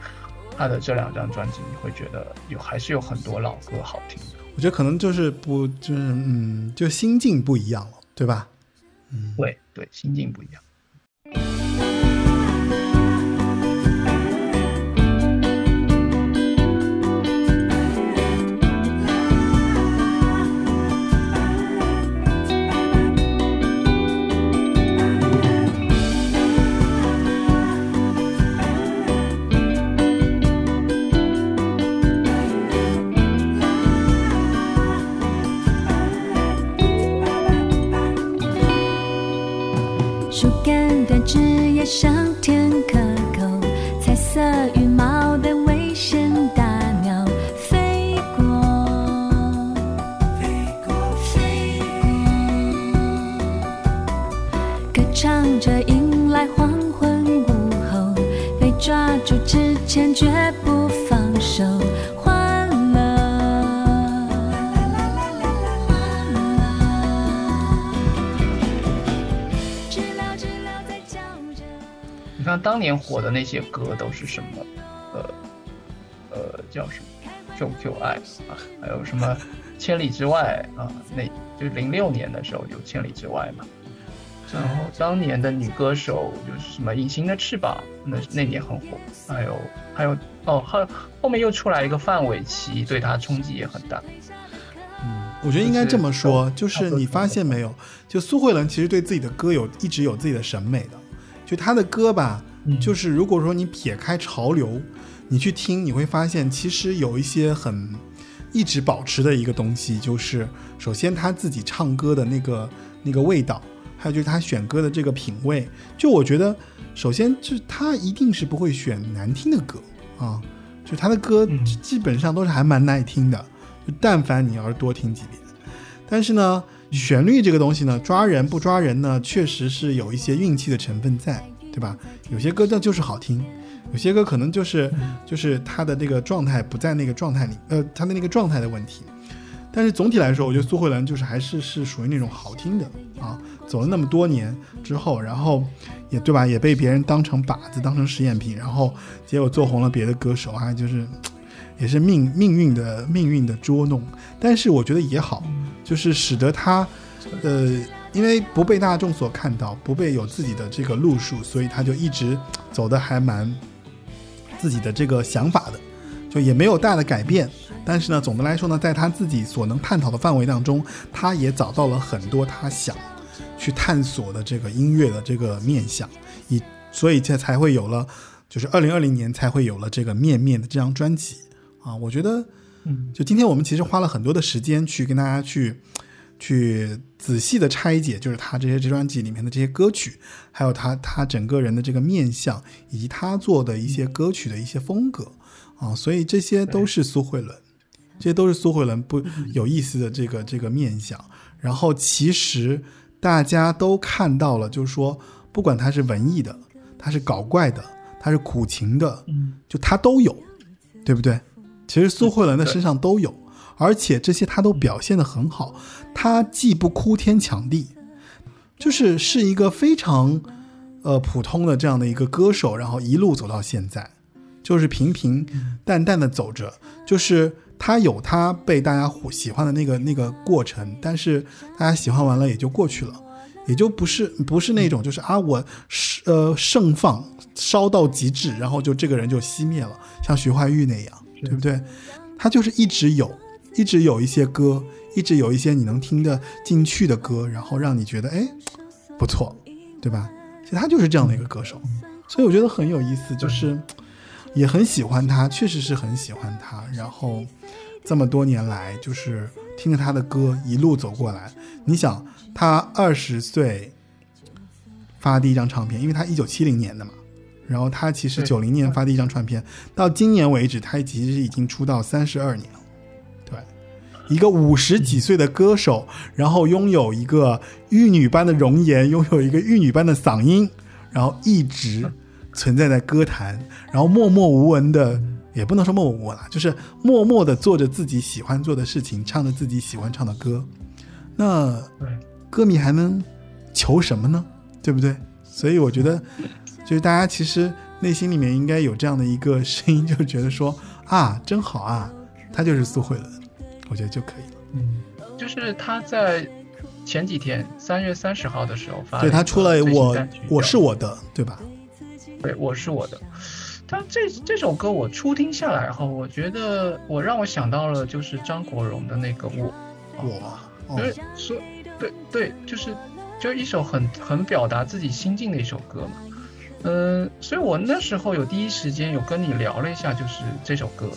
Speaker 4: 他的这两张专辑，你会觉得有还是有很多老歌好听的。
Speaker 3: 我觉得可能就是不就是嗯，就心境不一样了，对吧？会，
Speaker 4: 对对，心境不一样。
Speaker 2: 枝叶上
Speaker 4: 年火的那些歌都是什么？呃呃，叫什么？QQ 爱啊，还有什么千里之外啊？那就零六年的时候有千里之外嘛。然后当年的女歌手就是什么隐形的翅膀，那那年很火。还有还有哦，后后面又出来一个范玮琪，对她冲击也很大。
Speaker 3: 我觉得应该这么说，
Speaker 4: 就
Speaker 3: 就是是你发现没有，就苏慧伦其实对自己的歌有一直有自己的审美的，就她的歌吧，
Speaker 4: 嗯。
Speaker 3: 就是如果说你撇开潮流，你去听，你会发现其实有一些很一直保持的一个东西，就是首先他自己唱歌的那个那个味道，还有就是他选歌的这个品味，就我觉得首先就是她一定是不会选难听的歌啊，就他的歌
Speaker 4: 嗯
Speaker 3: 基本上都是还蛮耐听的，就但凡你要是多听几遍。但是呢，旋律这个东西呢，抓人不抓人呢，确实是有一些运气的成分在，对吧？有些歌呢就是好听，有些歌可能就是就是他的那个状态不在那个状态里，呃，他的那个状态的问题。但是总体来说，我觉得苏慧伦就是还是是属于那种好听的啊，走了那么多年之后，然后也对吧，也被别人当成靶子，当成实验品，然后结果做红了别的歌手啊，就是也是命命运的命运的捉弄。但是我觉得也好，就是使得他，呃，因为不被大众所看到，不被有自己的这个路数，所以他就一直走的还蛮自己的这个想法的，就也没有大的改变。但是呢，总的来说呢，在他自己所能探讨的范围当中，他也找到了很多他想去探索的这个音乐的这个面向，以所以这才会有了，就是二零二零年才会有了这个面面的这张专辑啊。我觉得，
Speaker 4: 嗯，
Speaker 3: 就今天我们其实花了很多的时间去跟大家去去仔细的拆解，就是他这些这专辑里面的这些歌曲，还有他他整个人的这个面相，以及他做的一些歌曲的一些风格啊，所以这些都是苏慧伦，这些都是苏慧伦不有意思的这个这个面相。然后其实大家都看到了，就是说，不管他是文艺的，他是搞怪的，他是苦情的，
Speaker 4: 嗯，
Speaker 3: 就他都有，对不对？其实苏慧伦的身上都有，而且这些他都表现得很好。他既不哭天抢地，就是是一个非常呃普通的这样的一个歌手，然后一路走到现在，就是平平淡淡的走着，就是他有他被大家喜欢的那个那个过程，但是大家喜欢完了也就过去了。也就不是不是那种就是啊我是呃盛放烧到极致，然后就这个人就熄灭了，像徐怀钰那样，对不对？他就是一直有，一直有一些歌，一直有一些你能听得进去的歌，然后让你觉得哎不错，对吧？其实他就是这样的一个歌手，所以我觉得很有意思，就是也很喜欢他，确实是很喜欢他。然后这么多年来，就是听着他的歌一路走过来。你想，他二十岁发第一张唱片，因为他一九七零年的嘛，然后他其实
Speaker 4: 对
Speaker 3: 九零年发第一张唱片，到今年为止，他其实已经出道三十二年了。一个五十几岁的歌手，然后拥有一个玉女般的容颜，拥有一个玉女般的嗓音，然后一直存在在歌坛，然后默默无闻的，也不能说默默无闻啦，就是默默的做着自己喜欢做的事情，唱着自己喜欢唱的歌。那，歌迷还能求什么呢？对不对？所以我觉得，就是大家其实内心里面应该有这样的一个声音，就觉得说啊，真好啊，他就是苏慧伦，我觉得就可以了。
Speaker 4: 嗯，就是他在前几天三月三十号的时候发，
Speaker 3: 对他出了我我是
Speaker 4: 我，
Speaker 3: 的，对吧？
Speaker 4: 对我是我的。但这这首歌我初听下来后，我觉得我让我想到了就是张国荣的那个我，
Speaker 3: 我哦
Speaker 4: 因为说对对，就是就一首很很表达自己心境的一首歌嘛。嗯，所以我那时候有第一时间有跟你聊了一下，就是这首歌。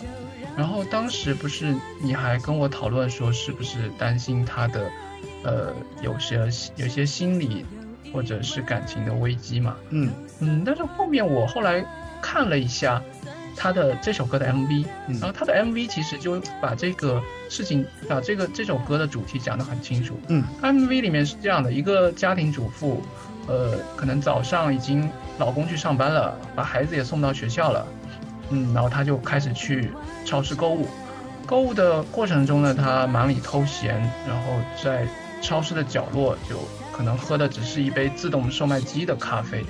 Speaker 4: 然后当时不是你还跟我讨论说，是不是担心他的，呃，有些有些心理或者是感情的危机嘛？
Speaker 3: 嗯
Speaker 4: 嗯，但是后面我后来看了一下他的这首歌的 MV，
Speaker 3: 嗯
Speaker 4: 然后他的 MV 其实就把这个事情，把这个这首歌的主题讲得很清楚。
Speaker 3: 嗯
Speaker 4: MV 里面是这样的：一个家庭主妇，呃，可能早上已经老公去上班了，把孩子也送到学校了，嗯，然后他就开始去超市购物。购物的过程中呢，他忙里偷闲，然后在超市的角落就可能喝的只是一杯自动售卖机的咖啡。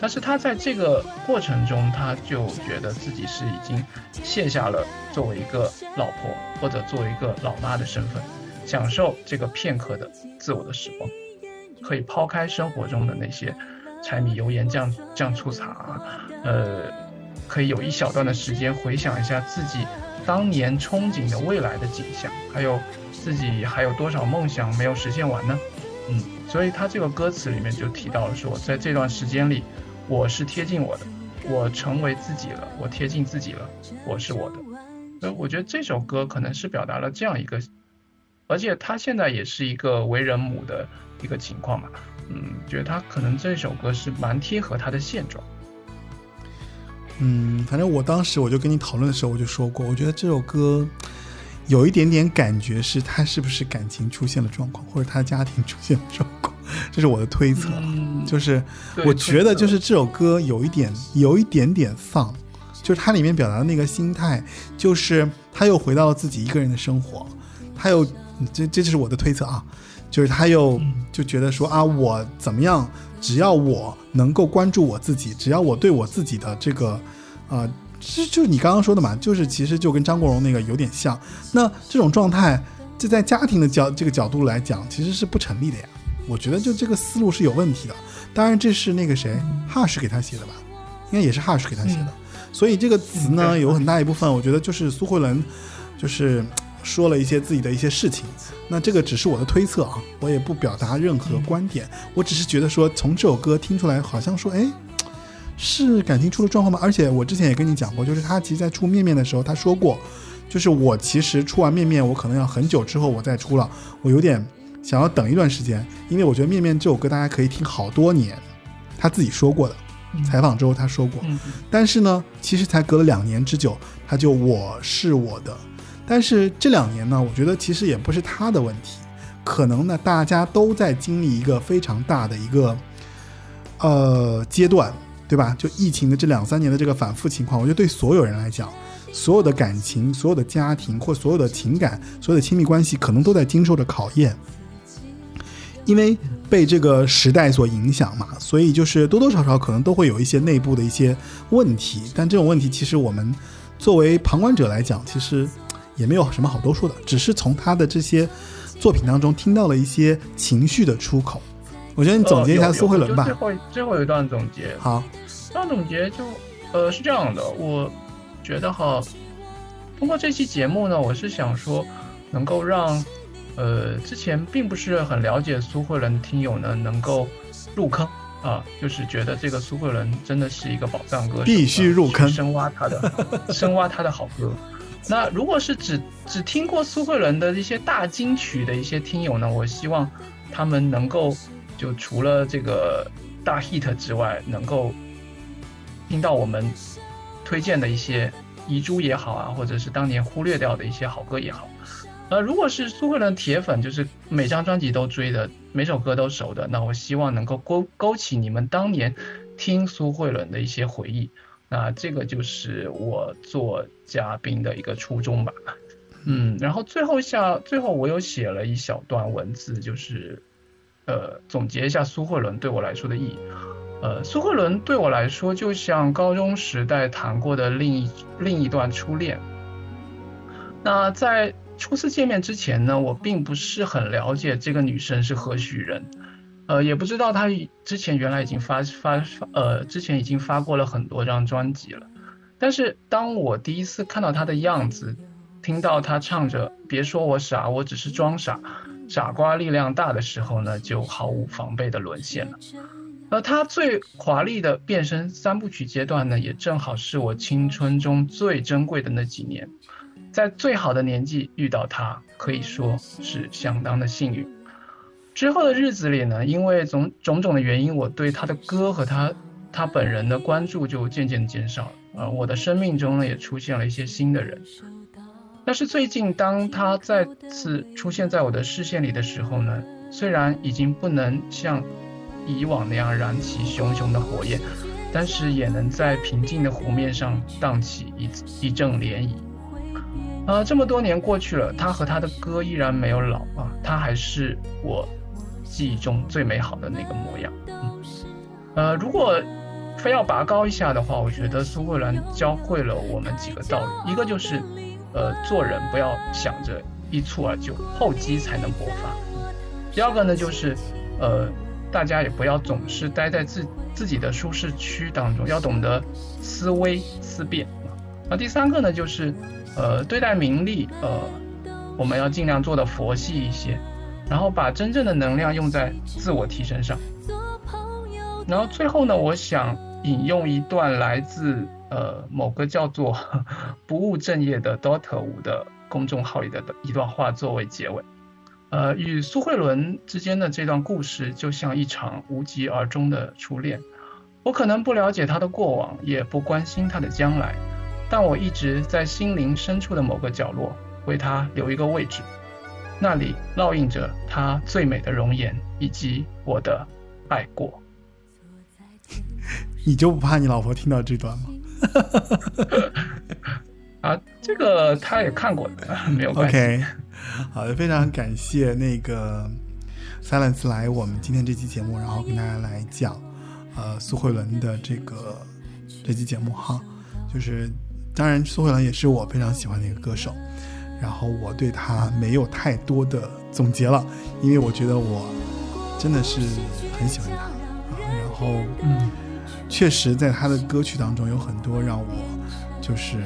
Speaker 4: 但是他在这个过程中，他就觉得自己是已经卸下了作为一个老婆或者作为一个老妈的身份，享受这个片刻的自我的时光，可以抛开生活中的那些柴米油盐酱酱醋茶，呃，可以有一小段的时间回想一下自己当年憧憬的未来的景象，还有自己还有多少梦想没有实现完呢？嗯，所以他这个歌词里面就提到了说，在这段时间里，我是贴近我的，我成为自己了，我贴近自己了，我是我的。所以我觉得这首歌可能是表达了这样一个，而且他现在也是一个为人母的一个情况嘛，嗯，觉得他可能这首歌是蛮贴合他的现状。
Speaker 3: 嗯，反正我当时我就跟你讨论的时候，我就说过，我觉得这首歌有一点点感觉是他是不是感情出现了状况，或者他家庭出现了状况，这是我的推测。
Speaker 4: 嗯，
Speaker 3: 就是我觉得就是这首歌有一点有一点点丧，就是它里面表达的那个心态，就是他又回到了自己一个人的生活，他又这这就是我的推测啊，就是他又
Speaker 4: 嗯
Speaker 3: 就觉得说啊我怎么样，只要我能够关注我自己，只要我对我自己的这个呃。就就是你刚刚说的嘛，就是其实就跟张国荣那个有点像。那这种状态，就在家庭的角这个角度来讲，其实是不成立的呀。我觉得就这个思路是有问题的。当然，这是那个谁，Hush 给他写的吧？应该也是 Hush 给他写的。所以这个词呢，有很大一部分，我觉得就是苏慧伦，就是嘖说了一些自己的一些事情。那这个只是我的推测啊，我也不表达任何观点，我只是觉得说，从这首歌听出来，好像说，哎，是感情出了状况吗？而且我之前也跟你讲过，就是他其实在出面面的时候，他说过，就是我其实出完面面，我可能要很久之后我再出了，我有点想要等一段时间，因为我觉得面面这首歌大家可以听好多年，他自己说过的，采访之后他说过，
Speaker 4: 嗯
Speaker 3: 但是呢，其实才隔了两年之久，他就我是我的。但是这两年呢，我觉得其实也不是他的问题，可能呢大家都在经历一个非常大的一个呃阶段，对吧？就疫情的这两三年的这个反复情况，我觉得对所有人来讲，所有的感情、所有的家庭或所有的情感、所有的亲密关系，可能都在经受着考验。因为被这个时代所影响嘛，所以就是多多少少可能都会有一些内部的一些问题。但这种问题，其实我们作为旁观者来讲，其实也没有什么好多说的，只是从他的这些作品当中听到了一些情绪的出口。我觉得你总结一下苏慧伦吧
Speaker 4: 最。后最后一段总结，
Speaker 3: 好，
Speaker 4: 这段总结就呃是这样的，我觉得哈，通过这期节目呢，我是想说，能够让呃之前并不是很了解苏慧伦的听友呢，能够入坑啊，就是觉得这个苏慧伦真的是一个宝藏歌手，
Speaker 3: 必须入坑
Speaker 4: 深挖他的深挖他的好歌。那如果是只只听过苏慧伦的一些大金曲的一些听友呢，我希望他们能够就除了这个大 hit 之外，能够听到我们推荐的一些遗珠也好啊，或者是当年忽略掉的一些好歌也好。呃，如果是苏慧伦铁粉，就是每张专辑都追的，每首歌都熟的，那我希望能够勾勾起你们当年听苏慧伦的一些回忆。那这个就是我做嘉宾的一个初衷吧。嗯，然后最后下最后我有写了一小段文字，就是呃总结一下苏慧伦对我来说的意义。呃，苏慧伦对我来说就像高中时代谈过的另一另一段初恋。那在初次见面之前呢，我并不是很了解这个女生是何许人，呃，也不知道她之前原来已经发发发呃，之前已经发过了很多张专辑了。但是当我第一次看到她的样子，听到她唱着“别说我傻，我只是装傻，傻瓜力量大”的时候呢，就毫无防备的沦陷了。而她最华丽的变身三部曲阶段呢，也正好是我青春中最珍贵的那几年。在最好的年纪遇到他，可以说是相当的幸运。之后的日子里呢，因为种种种的原因，我对他的歌和他他本人的关注就渐渐减少了。呃，我的生命中呢，也出现了一些新的人。但是最近，当他再次出现在我的视线里的时候呢，虽然已经不能像以往那样燃起熊熊的火焰，但是也能在平静的湖面上荡起一一阵涟漪。啊，这么多年过去了，他和他的歌依然没有老啊，他还是我记忆中最美好的那个模样。嗯，呃，如果非要拔高一下的话，我觉得苏慧伦教会了我们几个道理，一个就是，呃，做人不要想着一蹴而就，厚积才能薄发；第二个呢，就是，呃，大家也不要总是待在自自己的舒适区当中，要懂得思微思变。那第三个呢，就是。呃，对待名利，呃，我们要尽量做的佛系一些，然后把真正的能量用在自我提升上。然后最后呢，我想引用一段来自呃某个叫做 “不务正业”的 Daughter 五的公众号里的一段话作为结尾。呃，与苏慧伦之间的这段故事就像一场无疾而终的初恋。我可能不了解她的过往，也不关心她的将来。但我一直在心灵深处的某个角落为他留一个位置，那里烙印着他最美的容颜以及我的爱过。
Speaker 3: 你就不怕你老婆听到这段吗？
Speaker 4: 啊，这个他也看过的，没有关
Speaker 3: 系。OK，好的，非常感谢那个 Silence 来我们今天这期节目，然后跟大家来讲呃苏慧伦的这个这期节目哈，就是。当然，苏慧伦也是我非常喜欢的一个歌手，然后我对他没有太多的总结了，因为我觉得我真的是很喜欢他。然后，嗯，确实在他的歌曲当中有很多让我就是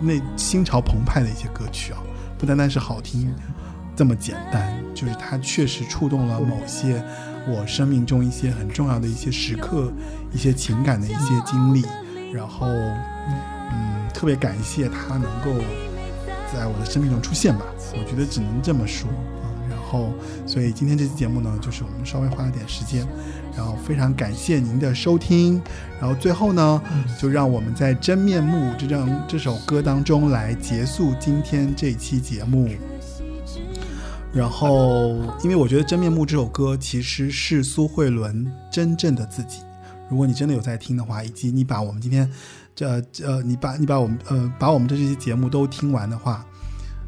Speaker 3: 那心潮澎湃的一些歌曲啊，不单单是好听这么简单，就是他确实触动了某些我生命中一些很重要的一些时刻、一些情感的一些经历。然后，嗯，特别感谢他能够在我的生命中出现吧，我觉得只能这么说啊。然后，所以今天这期节目呢，就是我们稍微花了点时间，然后非常感谢您的收听。然后最后呢，就让我们在《真面目》这张这首歌当中来结束今天这期节目。然后，因为我觉得《真面目》这首歌其实是苏慧伦真正的自己。如果你真的有在听的话，以及你把我们今天，这呃，你把你把我们呃把我们的这些节目都听完的话，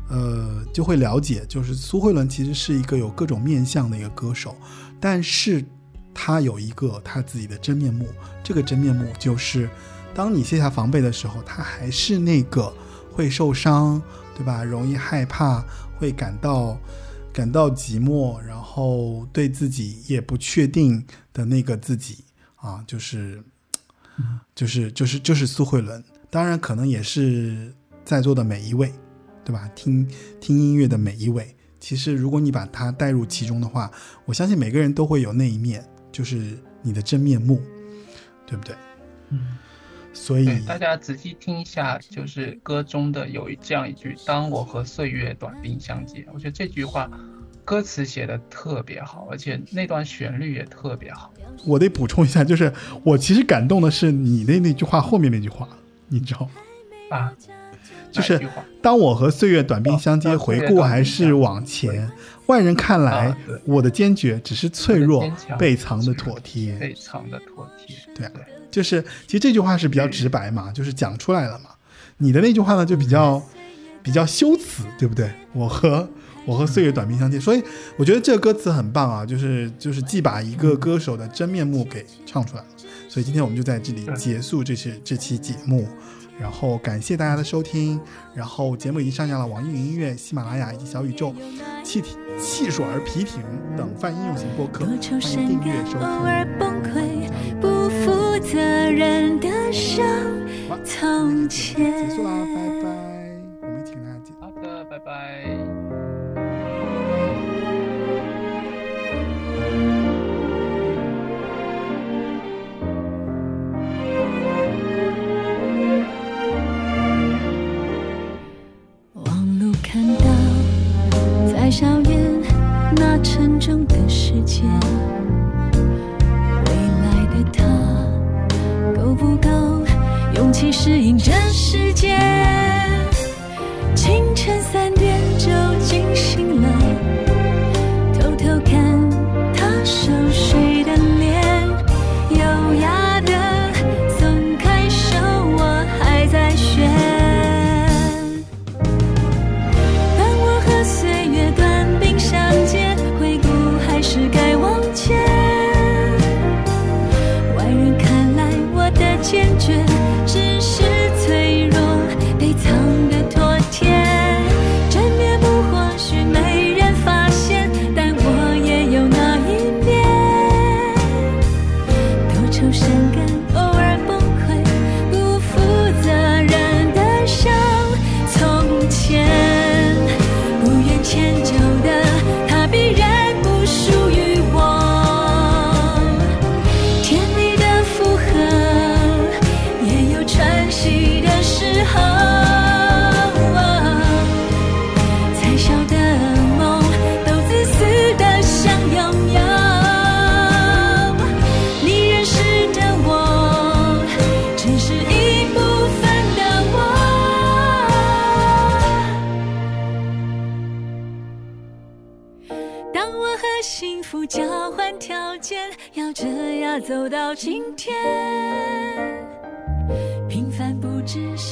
Speaker 3: 呃，就会了解，就是苏慧伦其实是一个有各种面相的一个歌手，但是他有一个他自己的真面目。这个真面目就是，当你卸下防备的时候，他还是那个会受伤，对吧？容易害怕，会感到感到寂寞，然后对自己也不确定的那个自己。啊，就是，就是就是就是苏慧伦，当然可能也是在座的每一位，对吧？听听音乐的每一位，其实如果你把它带入其中的话，我相信每个人都会有那一面，就是你的真面目，对不对？
Speaker 4: 嗯。
Speaker 3: 所以，
Speaker 4: 大家仔细听一下，就是歌中的有一这样一句：“当我和岁月短兵相接。”我觉得这句话歌词写的特别好，而且那段旋律也特别好。
Speaker 3: 我得补充一下，就是我其实感动的是你的那句话后面那句话，你知道吗？
Speaker 4: 啊，
Speaker 3: 就是当我和岁月短兵相接，
Speaker 4: 哦
Speaker 3: 回顾还是往前。外人看来我的坚决只是脆弱被藏的妥帖。
Speaker 4: 被藏的妥帖。
Speaker 3: 对啊，就是其实这句话是比较直白嘛，就是讲出来了嘛。你的那句话呢，就比较比较修辞，对不对？我和我和岁月短兵相接，所以我觉得这个歌词很棒啊，就是就是既把一个歌手的真面目给唱出来了。所以今天我们就在这里结束这期这期节目，然后感谢大家的收听。然后节目已经上架了网易云音乐、喜马拉雅以及小宇宙、气体汽水儿、皮艇等泛应用型播客，
Speaker 2: 多
Speaker 3: 欢迎订阅收听。
Speaker 2: 崩溃，不负责任的伤，
Speaker 3: 好，
Speaker 2: 从
Speaker 3: 结束。啦，拜拜。我们一起跟大家见。
Speaker 4: 好的，拜拜。
Speaker 2: 校园那沉重的世界，未来的他够不够勇气适应这世界？走到今天，平凡不止，习惯素颜，是